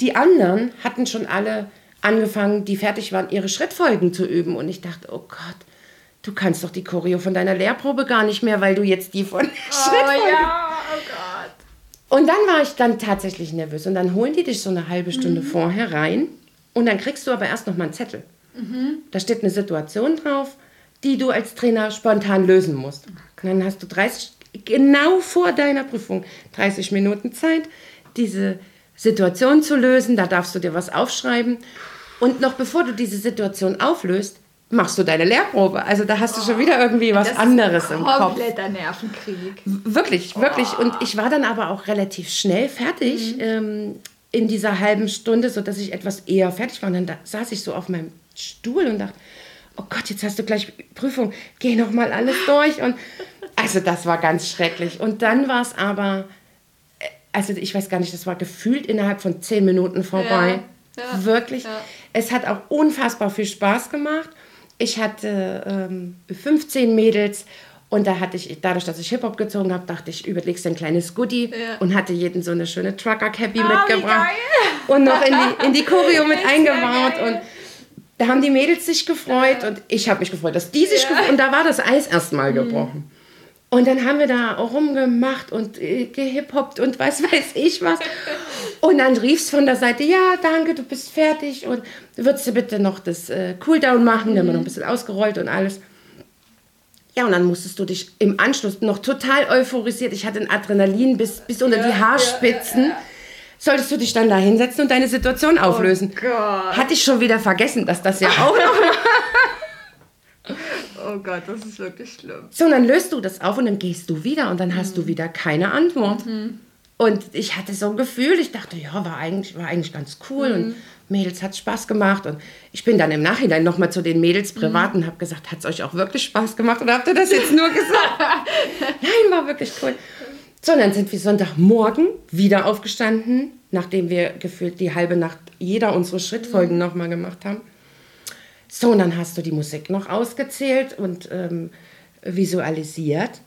Die anderen hatten schon alle angefangen, die fertig waren, ihre Schrittfolgen zu üben. Und ich dachte, oh Gott, du kannst doch die Choreo von deiner Lehrprobe gar nicht mehr, weil du jetzt die von Oh Schrittfolge... ja, oh Gott. Und dann war ich dann tatsächlich nervös. Und dann holen die dich so eine halbe Stunde Mhm. vorher rein. Und dann kriegst du aber erst noch mal einen Zettel. Mhm. Da steht eine Situation drauf, die du als Trainer spontan lösen musst. Und dann hast du 30, genau vor deiner Prüfung, 30 Minuten Zeit, diese Situation zu lösen. Da darfst du dir was aufschreiben. Und noch bevor du diese Situation auflöst, machst du deine Lehrprobe. Also da hast du schon wieder irgendwie was anderes im Kopf. Kompletter Nervenkrieg. Wirklich, wirklich. Und ich war dann aber auch relativ schnell fertig ähm, in dieser halben Stunde, sodass ich etwas eher fertig war. Und dann da, saß ich so auf meinem Stuhl und dachte, oh Gott, jetzt hast du gleich Prüfung, geh noch mal alles durch. Und also das war ganz schrecklich. Und dann war es aber, äh, also ich weiß gar nicht, das war gefühlt innerhalb von zehn Minuten vorbei. Ja, ja, Wirklich. ja. Es hat auch unfassbar viel Spaß gemacht. Ich hatte ähm, 15 Mädels und da hatte ich, dadurch, dass ich Hip-Hop gezogen habe, dachte ich, überlegst du ein kleines Goodie Ja. und hatte jeden so eine schöne Trucker-Cappy wie mitgebracht und noch in die, in die Choreo (laughs) mit ja eingebaut. Und da haben die Mädels sich gefreut und ich habe mich gefreut, dass die sich Ja. Mhm. gefreut Und da war das Eis erstmal gebrochen. Und dann haben wir da rumgemacht und äh, gehiphoppt und was (laughs) weiß ich was. Und dann rief es von der Seite, ja, danke, du bist fertig und würdest du bitte noch das äh, Cooldown machen, dann haben wir noch ein bisschen ausgerollt und alles. Ja, und dann musstest du dich im Anschluss noch total euphorisiert, ich hatte ein Adrenalin bis, bis unter die Haarspitzen, solltest du dich dann da hinsetzen und deine Situation auflösen. Gott. Hatte ich schon wieder vergessen, dass das ja auch noch (laughs) Oh Gott, das ist wirklich schlimm. So, und dann löst du das auf und dann gehst du wieder und dann hast du wieder keine Antwort. Und ich hatte so ein Gefühl, ich dachte, ja, war eigentlich, war eigentlich ganz cool und Mädels hat Spaß gemacht. Und ich bin dann im Nachhinein nochmal zu den Mädels privat und habe gesagt, hat es euch auch wirklich Spaß gemacht oder habt ihr das jetzt nur gesagt? (laughs) Nein, war wirklich cool. So, dann sind wir Sonntagmorgen wieder aufgestanden, nachdem wir gefühlt die halbe Nacht jeder unsere Schrittfolgen mhm. nochmal gemacht haben. So, und dann hast du die Musik noch ausgezählt und ähm, visualisiert.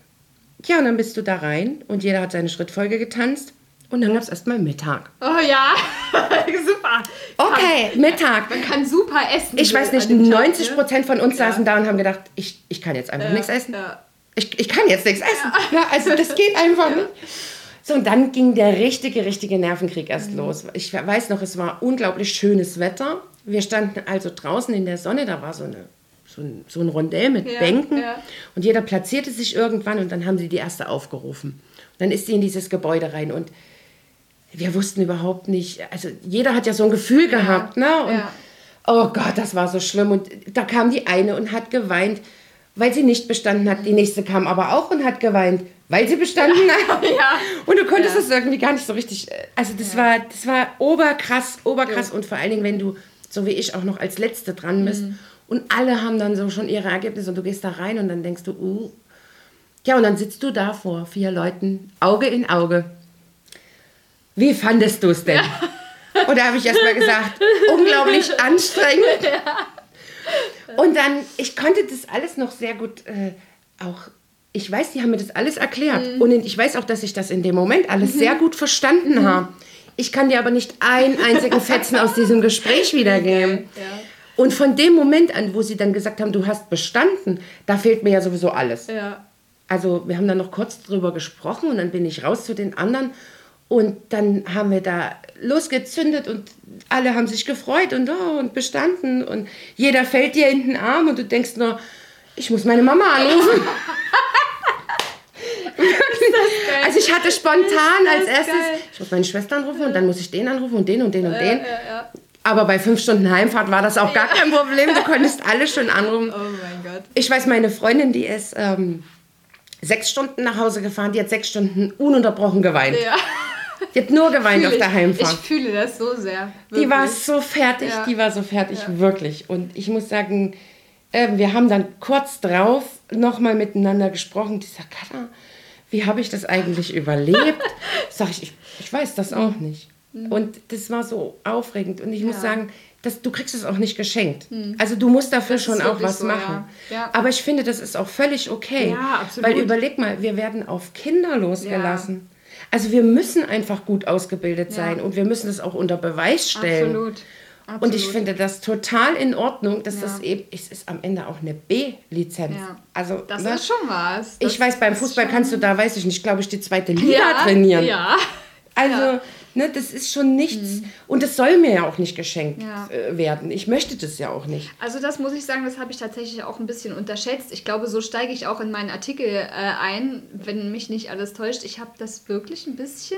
Ja, und dann bist du da rein und jeder hat seine Schrittfolge getanzt. Und dann gab es erstmal Mittag. Oh ja, (laughs) super. Okay, kann, Mittag. Man kann super essen. Ich weiß nicht, 90 Prozent von uns ja. saßen da und haben gedacht, ich, ich kann jetzt einfach ja. nichts essen. Ja. Ich, ich kann jetzt nichts essen. Ja. also das geht (laughs) einfach nicht. So, und dann ging der richtige, richtige Nervenkrieg erst mhm. los. Ich weiß noch, es war unglaublich schönes Wetter. Wir standen also draußen in der Sonne, da war so, eine, so, ein, so ein Rondell mit Bänken. Und jeder platzierte sich irgendwann und dann haben sie die erste aufgerufen. dann ist sie in dieses Gebäude rein und wir wussten überhaupt nicht, also jeder hat ja so ein Gefühl gehabt, ne? Und, ja. Oh Gott, das war so schlimm. Und da kam die eine und hat geweint, weil sie nicht bestanden hat. Die nächste kam aber auch und hat geweint, weil sie bestanden (laughs) ja. hat. Und du konntest es irgendwie gar nicht so richtig. Äh, also das war, das war oberkrass, oberkrass. Und vor allen Dingen, wenn du, so wie ich, auch noch als Letzte dran bist. Mhm. Und alle haben dann so schon ihre Ergebnisse und du gehst da rein und dann denkst du, uh. Ja, und dann sitzt du da vor vier Leuten, Auge in Auge wie fandest du es denn? Ja. Und da habe ich erst mal gesagt, unglaublich (laughs) anstrengend. Ja. Und dann, ich konnte das alles noch sehr gut äh, auch ich weiß, die haben mir das alles erklärt. Mhm. Und ich weiß auch, dass ich das in dem Moment alles mhm. sehr gut verstanden mhm. habe. Ich kann dir aber nicht einen einzigen Fetzen aus diesem Gespräch wiedergeben. Ja. Und von dem Moment an, wo sie dann gesagt haben, du hast bestanden, da fehlt mir ja sowieso alles. Ja. Also wir haben dann noch kurz drüber gesprochen und dann bin ich raus zu den anderen und dann haben wir da losgezündet und alle haben sich gefreut und, oh, und bestanden. Und jeder fällt dir in den Arm und du denkst nur, ich muss meine Mama anrufen. (laughs) (laughs) also ich hatte spontan als erstes, geil. ich muss meine Schwester anrufen und dann muss ich den anrufen und den und den und ja, den. Ja, ja. Aber bei fünf Stunden Heimfahrt war das auch gar kein Problem. Du konntest alle schon anrufen. Oh mein Gott. Ich weiß, meine Freundin, die ist ähm, sechs Stunden nach Hause gefahren, die hat sechs Stunden ununterbrochen geweint. Ja. Die hat nur geweint auf der Heimfahrt. Ich fühle das so sehr. Wirklich. Die war so fertig, ja. die war so fertig, ja. wirklich. Und ich muss sagen, äh, wir haben dann kurz drauf nochmal miteinander gesprochen. Die sagt, Katha, wie habe ich das eigentlich überlebt? (laughs) Sag ich, ich, ich weiß das auch nicht. Mhm. Und das war so aufregend. Und ich ja. muss sagen, das, du kriegst es auch nicht geschenkt. Mhm. Also du musst dafür das schon auch was so, machen. Ja. Ja. Aber ich finde, das ist auch völlig okay. Weil überleg mal, wir werden auf Kinder losgelassen. Also wir müssen einfach gut ausgebildet sein ja. und wir müssen das auch unter Beweis stellen. Absolut. Absolut. Und ich finde das total in Ordnung, dass ja. das eben, es ist am Ende auch eine B-Lizenz. Ja. Also, das ne? ist schon was. Das ich weiß, beim Fußball kannst du da, weiß ich nicht, glaube ich, die zweite Liga ja. trainieren. Ja. Also, ne, das ist schon nichts. Mhm. Und das soll mir ja auch nicht geschenkt ja. Äh, werden. Ich möchte das ja auch nicht. Also das muss ich sagen, das habe ich tatsächlich auch ein bisschen unterschätzt. Ich glaube, so steige ich auch in meinen Artikel äh, ein, wenn mich nicht alles täuscht. Ich habe das wirklich ein bisschen,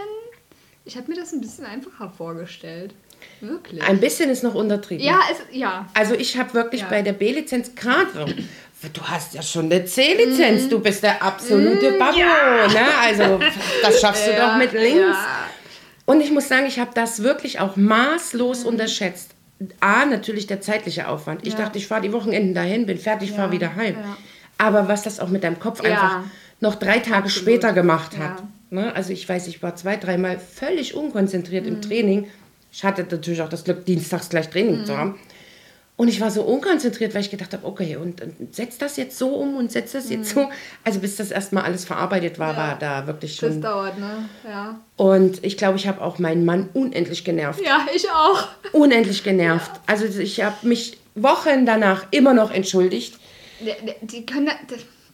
ich habe mir das ein bisschen einfacher vorgestellt. Wirklich. Ein bisschen ist noch untertrieben. Ja, es, ja. Also ich habe wirklich ja. bei der B-Lizenz gerade du hast ja schon eine C-Lizenz, mm. du bist der absolute mm, Babbo, ja. ne? Also (laughs) das schaffst du ja, doch mit links. Ja. Und ich muss sagen, ich habe das wirklich auch maßlos mhm. unterschätzt. A, natürlich der zeitliche Aufwand. Ich ja. dachte, ich fahre die Wochenenden dahin, bin fertig, ja. fahre wieder heim. Ja. Aber was das auch mit deinem Kopf einfach noch drei Tage Absolut. später gemacht hat. Ne? Also ich weiß, ich war zwei, dreimal völlig unkonzentriert mhm. im Training. Ich hatte natürlich auch das Glück, dienstags gleich Training mhm. zu haben. Und ich war so unkonzentriert, weil ich gedacht habe, okay, und, und setz das jetzt so um und setz das jetzt mhm. so. Also bis das erstmal alles verarbeitet war, ja. war da wirklich schon. Das dauert, ne? Ja. Und ich glaube, ich habe auch meinen Mann unendlich genervt. Ja, ich auch. Unendlich genervt. Ja. Also ich habe mich Wochen danach immer noch entschuldigt. Die, die können,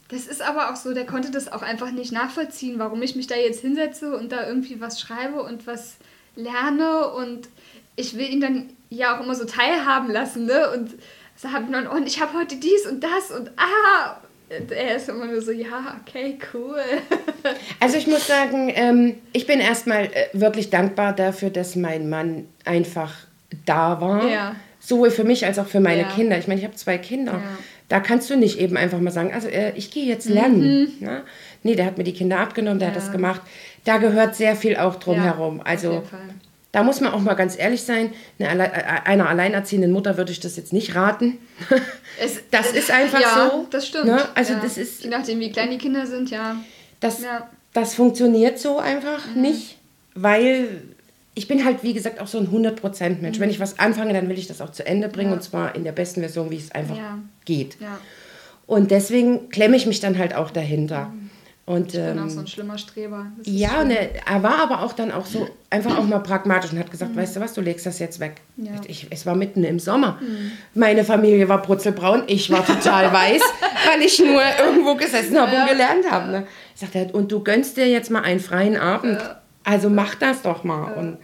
das ist aber auch so, der konnte das auch einfach nicht nachvollziehen, warum ich mich da jetzt hinsetze und da irgendwie was schreibe und was lerne und ich will ihn dann ja auch immer so teilhaben lassen, ne? Und so hab dann, und ich habe heute dies und das und ah. Und er ist immer nur so, ja, okay, cool. (laughs) Also ich muss sagen, ähm, ich bin erstmal äh, wirklich dankbar dafür, dass mein Mann einfach da war. Ja. Sowohl für mich als auch für meine ja. Kinder. Ich meine, ich habe zwei Kinder. Ja. Da kannst du nicht eben einfach mal sagen, also äh, ich gehe jetzt lernen. Mhm. Ne? Nee, der hat mir die Kinder abgenommen, der hat das gemacht. Da gehört sehr viel auch drum herum. Also da muss man auch mal ganz ehrlich sein, eine, äh, einer alleinerziehenden Mutter würde ich das jetzt nicht raten. (laughs) Es, das ist einfach ja, so. das stimmt. Ne? Also ja. das ist, Je nachdem, wie klein die Kinder sind, ja. Das, ja. das funktioniert so einfach mhm. nicht, weil ich bin halt, wie gesagt, auch so ein 100%-Mensch. Mhm. Wenn ich was anfange, dann will ich das auch zu Ende bringen ja. und zwar in der besten Version, wie es einfach ja. geht. Ja. Und deswegen klemme ich mich dann halt auch dahinter. Mhm. Und, ich bin ähm, auch so ein schlimmer Streber. Ja, und er, er, war aber auch dann auch so (laughs) einfach auch mal pragmatisch und hat gesagt, mhm. weißt du was, du legst das jetzt weg. Ja. Ich, es war mitten im Sommer. Mhm. Meine Familie war brutzelbraun, ich war total (laughs) weiß, weil ich nur irgendwo gesessen habe ja. und gelernt habe. Ne? Ich sagte, und du gönnst dir jetzt mal einen freien Abend. Ja. Also mach das doch mal. Und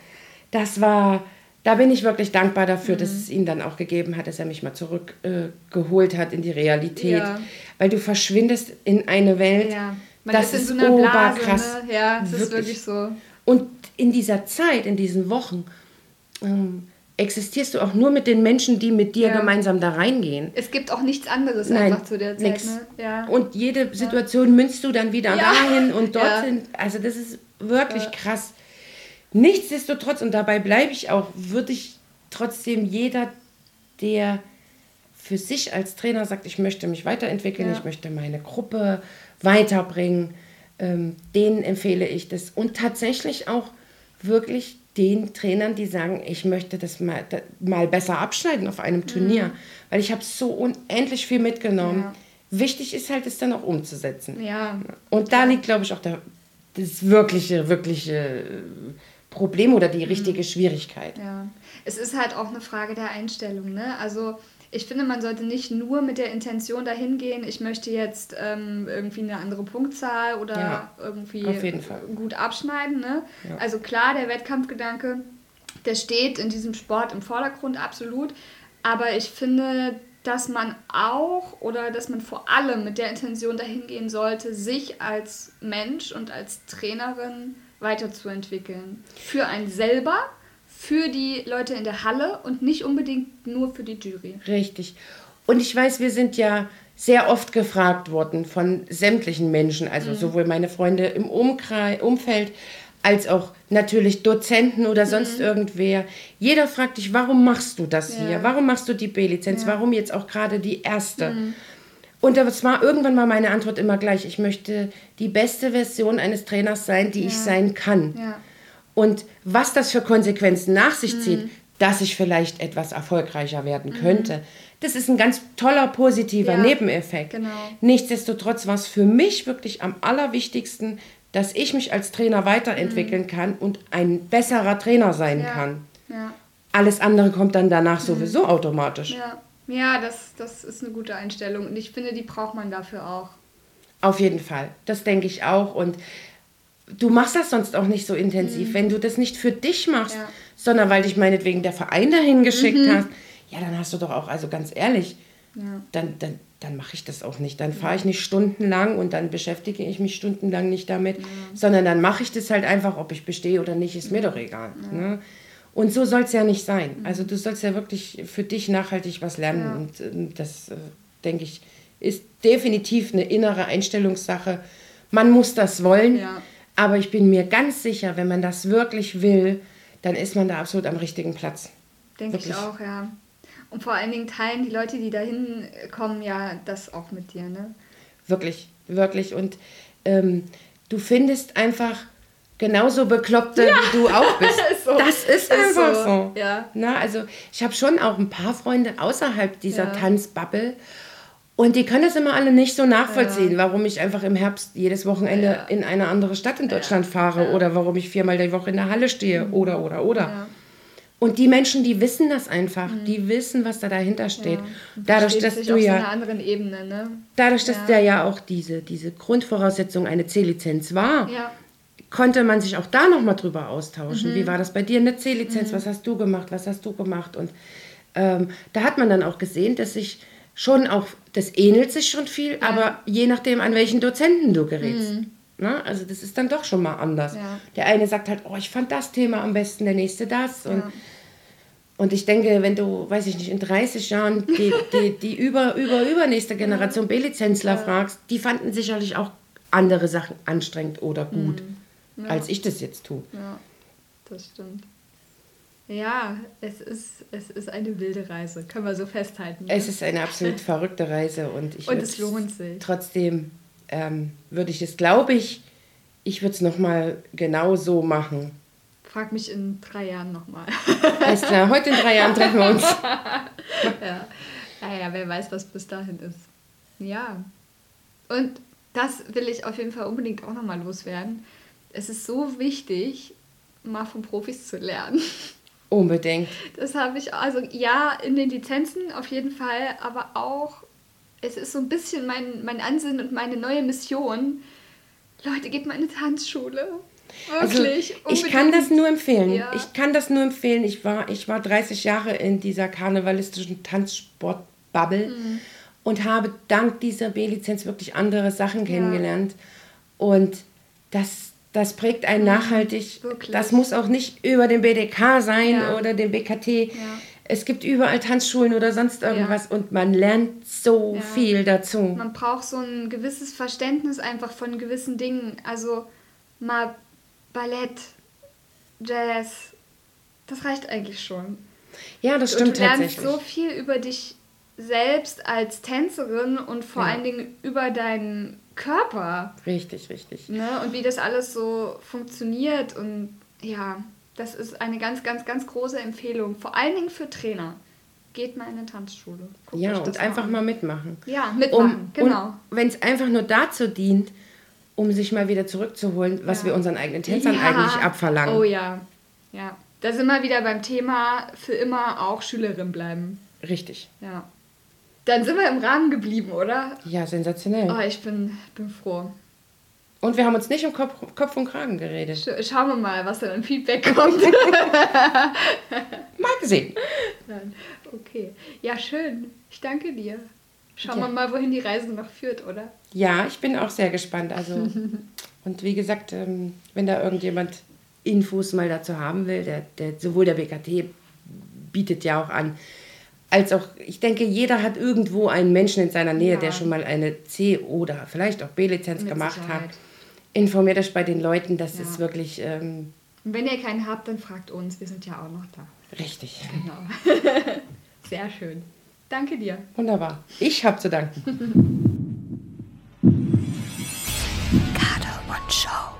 das war, da bin ich wirklich dankbar dafür, mhm. dass es ihn dann auch gegeben hat, dass er mich mal zurückgeholt äh, hat in die Realität. Weil du verschwindest in eine Welt. Man das ist, in so einer Blase, ne? Ja, das wirklich. ist wirklich so. Und in dieser Zeit, in diesen Wochen, ähm, existierst du auch nur mit den Menschen, die mit dir ja. gemeinsam da reingehen. Es gibt auch nichts anderes Nein, einfach zu der Zeit. Ne? Ja. Und jede Situation ja. münzt du dann wieder dahin und (laughs) dorthin. Also das ist wirklich krass. Nichtsdestotrotz, und dabei bleibe ich auch, würde ich trotzdem jeder, der für sich als Trainer sagt, ich möchte mich weiterentwickeln, ich möchte meine Gruppe weiterbringen. Ähm, denen empfehle ich das. Und tatsächlich auch wirklich den Trainern, die sagen, ich möchte das mal, da, mal besser abschneiden auf einem Turnier, mhm. weil ich habe so unendlich viel mitgenommen. Ja. Wichtig ist halt, es dann auch umzusetzen. Ja. Und da liegt, glaube ich, auch der, das wirkliche, wirkliche Problem oder die richtige mhm. Schwierigkeit. Ja. Es ist halt auch eine Frage der Einstellung. Ne? Also ich finde, man sollte nicht nur mit der Intention dahin gehen, ich möchte jetzt ähm, irgendwie eine andere Punktzahl oder ja, irgendwie gut abschneiden. Ne? Ja. Also klar, der Wettkampfgedanke, der steht in diesem Sport im Vordergrund absolut. Aber ich finde, dass man auch oder dass man vor allem mit der Intention dahin gehen sollte, sich als Mensch und als Trainerin weiterzuentwickeln. Für einen selber für die Leute in der Halle und nicht unbedingt nur für die Jury. Richtig. Und ich weiß, wir sind ja sehr oft gefragt worden von sämtlichen Menschen, also mhm. sowohl meine Freunde im Umkreis, Umfeld als auch natürlich Dozenten oder sonst mhm. irgendwer. Jeder fragt dich, warum machst du das ja. hier? Warum machst du die B-Lizenz? Ja. Warum jetzt auch gerade die erste? Mhm. Und das war irgendwann mal meine Antwort immer gleich. Ich möchte die beste Version eines Trainers sein, die ja. ich sein kann. Und was das für Konsequenzen nach sich zieht, mhm. dass ich vielleicht etwas erfolgreicher werden mhm. könnte, das ist ein ganz toller positiver ja, Nebeneffekt. Genau. Nichtsdestotrotz war es für mich wirklich am allerwichtigsten, dass ich mich als Trainer weiterentwickeln mhm. kann und ein besserer Trainer sein ja. kann. Ja. Alles andere kommt dann danach mhm. sowieso automatisch. Ja, ja das, das ist eine gute Einstellung und ich finde, die braucht man dafür auch. Auf jeden Fall, das denke ich auch. Und du machst das sonst auch nicht so intensiv. Mhm. Wenn du das nicht für dich machst, ja. sondern weil dich meinetwegen der Verein dahin geschickt mhm. hat, ja, dann hast du doch auch, also ganz ehrlich, ja. dann, dann, dann mache ich das auch nicht. Dann fahre ich nicht stundenlang und dann beschäftige ich mich stundenlang nicht damit, ja. sondern dann mache ich das halt einfach, ob ich bestehe oder nicht, ist mir doch egal. Ne? Und so soll es ja nicht sein. Mhm. Also du sollst ja wirklich für dich nachhaltig was lernen. Und äh, das, äh, denke ich, ist definitiv eine innere Einstellungssache. Man muss das wollen. Ja. Aber ich bin mir ganz sicher, wenn man das wirklich will, dann ist man da absolut am richtigen Platz. Denke ich auch, ja. Und vor allen Dingen teilen die Leute, die dahin kommen, ja das auch mit dir, ne? Wirklich, wirklich. Und ähm, du findest einfach genauso Bekloppte, ja. wie du auch (laughs) bist. so. Das ist, ist einfach so. so. Ja. Na, also ich habe schon auch ein paar Freunde außerhalb dieser ja. Tanzbubble. Und die können das immer alle nicht so nachvollziehen, ja. warum ich einfach im Herbst jedes Wochenende ja. in eine andere Stadt in Deutschland ja. fahre oder warum ich viermal die Woche in der Halle stehe mhm. oder, oder, oder. Und die Menschen, die wissen das einfach, mhm. die wissen, was da dahinter steht. Dadurch, dass du ja. einer anderen Ebene, ne? Dadurch, dass der ja auch diese, diese Grundvoraussetzung eine C-Lizenz war, konnte man sich auch da nochmal drüber austauschen. Mhm. Wie war das bei dir eine C-Lizenz? Mhm. Was hast du gemacht? Was hast du gemacht? Und ähm, da hat man dann auch gesehen, dass sich schon auch, das ähnelt sich schon viel, ja. aber je nachdem, an welchen Dozenten du gerätst. Mhm. Na, ne? also das ist dann doch schon mal anders. Ja. Der eine sagt halt, oh, ich fand das Thema am besten, der nächste das. Und, ja. und ich denke, wenn du, weiß ich nicht, in 30 Jahren (laughs) die, die, die über, über, übernächste Generation B-Lizenzler fragst, die fanden sicherlich auch andere Sachen anstrengend oder gut, mhm. als ich das jetzt tue. Ja, das stimmt. Ja, es ist, es ist eine wilde Reise, können wir so festhalten. Ne? Es ist eine absolut (laughs) verrückte Reise und ich und es lohnt sich. Trotzdem ähm, würde ich es, glaube ich, ich würde es nochmal genau so machen. Frag mich in drei Jahren nochmal. Alles klar, heute in drei Jahren treffen wir uns. (laughs) ja. Naja, wer weiß, was bis dahin ist. Ja. Und das will ich auf jeden Fall unbedingt auch nochmal loswerden. Es ist so wichtig, mal von Profis zu lernen. Unbedingt. Das habe ich, also ja, in den Lizenzen auf jeden Fall, aber auch, es ist so ein bisschen mein, mein Ansinnen und meine neue Mission. Leute, geht mal in eine Tanzschule. Wirklich. Also, ich kann das nur empfehlen. Ja. Ich kann das nur empfehlen. Ich war, ich war 30 Jahre in dieser karnevalistischen Tanzsportbubble mhm. und habe dank dieser B-Lizenz wirklich andere Sachen kennengelernt. Ja. Und das, das prägt einen nachhaltig. Wirklich. Das muss auch nicht über den BDK sein ja. oder den BKT. Es gibt überall Tanzschulen oder sonst irgendwas und man lernt so viel dazu. Man braucht so ein gewisses Verständnis einfach von gewissen Dingen. Also mal Ballett, Jazz, das reicht eigentlich schon. Ja, das stimmt und du lernst so viel über dich selbst als Tänzerin und vor ja. allen Dingen über deinen Körper. Richtig, richtig. Ne? Und wie das alles so funktioniert. Und ja, das ist eine ganz, ganz, ganz große Empfehlung. Vor allen Dingen für Trainer. Geht mal in eine Tanzschule. Guckt ja, und einfach an. mal mitmachen. Ja, mitmachen, um, genau. wenn es einfach nur dazu dient, um sich mal wieder zurückzuholen, was ja. wir unseren eigenen Tänzern ja. eigentlich abverlangen. Oh ja, ja. Da sind wir wieder beim Thema für immer auch Schülerin bleiben. Richtig. Ja. Dann sind wir im Rahmen geblieben, oder? Ja, sensationell. Oh, ich bin, bin froh. Und wir haben uns nicht um Kopf, Kopf und Kragen geredet. Sch schauen wir mal, was da an Feedback kommt. (laughs) mal gesehen. Okay. Ja, schön. Ich danke dir. Schauen ja. wir mal, wohin die Reise noch führt, oder? Ja, ich bin auch sehr gespannt. Also, (laughs) und wie gesagt, ähm, wenn da irgendjemand Infos mal dazu haben will, der, der, sowohl der BKT bietet ja auch an, als auch, ich denke, jeder hat irgendwo einen Menschen in seiner Nähe, ja. der schon mal eine C- oder vielleicht auch B-Lizenz gemacht Sicherheit. hat. Informiert euch bei den Leuten, das ja. ist wirklich. Ähm, Und wenn ihr keinen habt, dann fragt uns, wir sind ja auch noch da. Richtig. Genau. (laughs) Sehr schön. Danke dir. Wunderbar. Ich habe zu danken. (laughs) Carter One Show.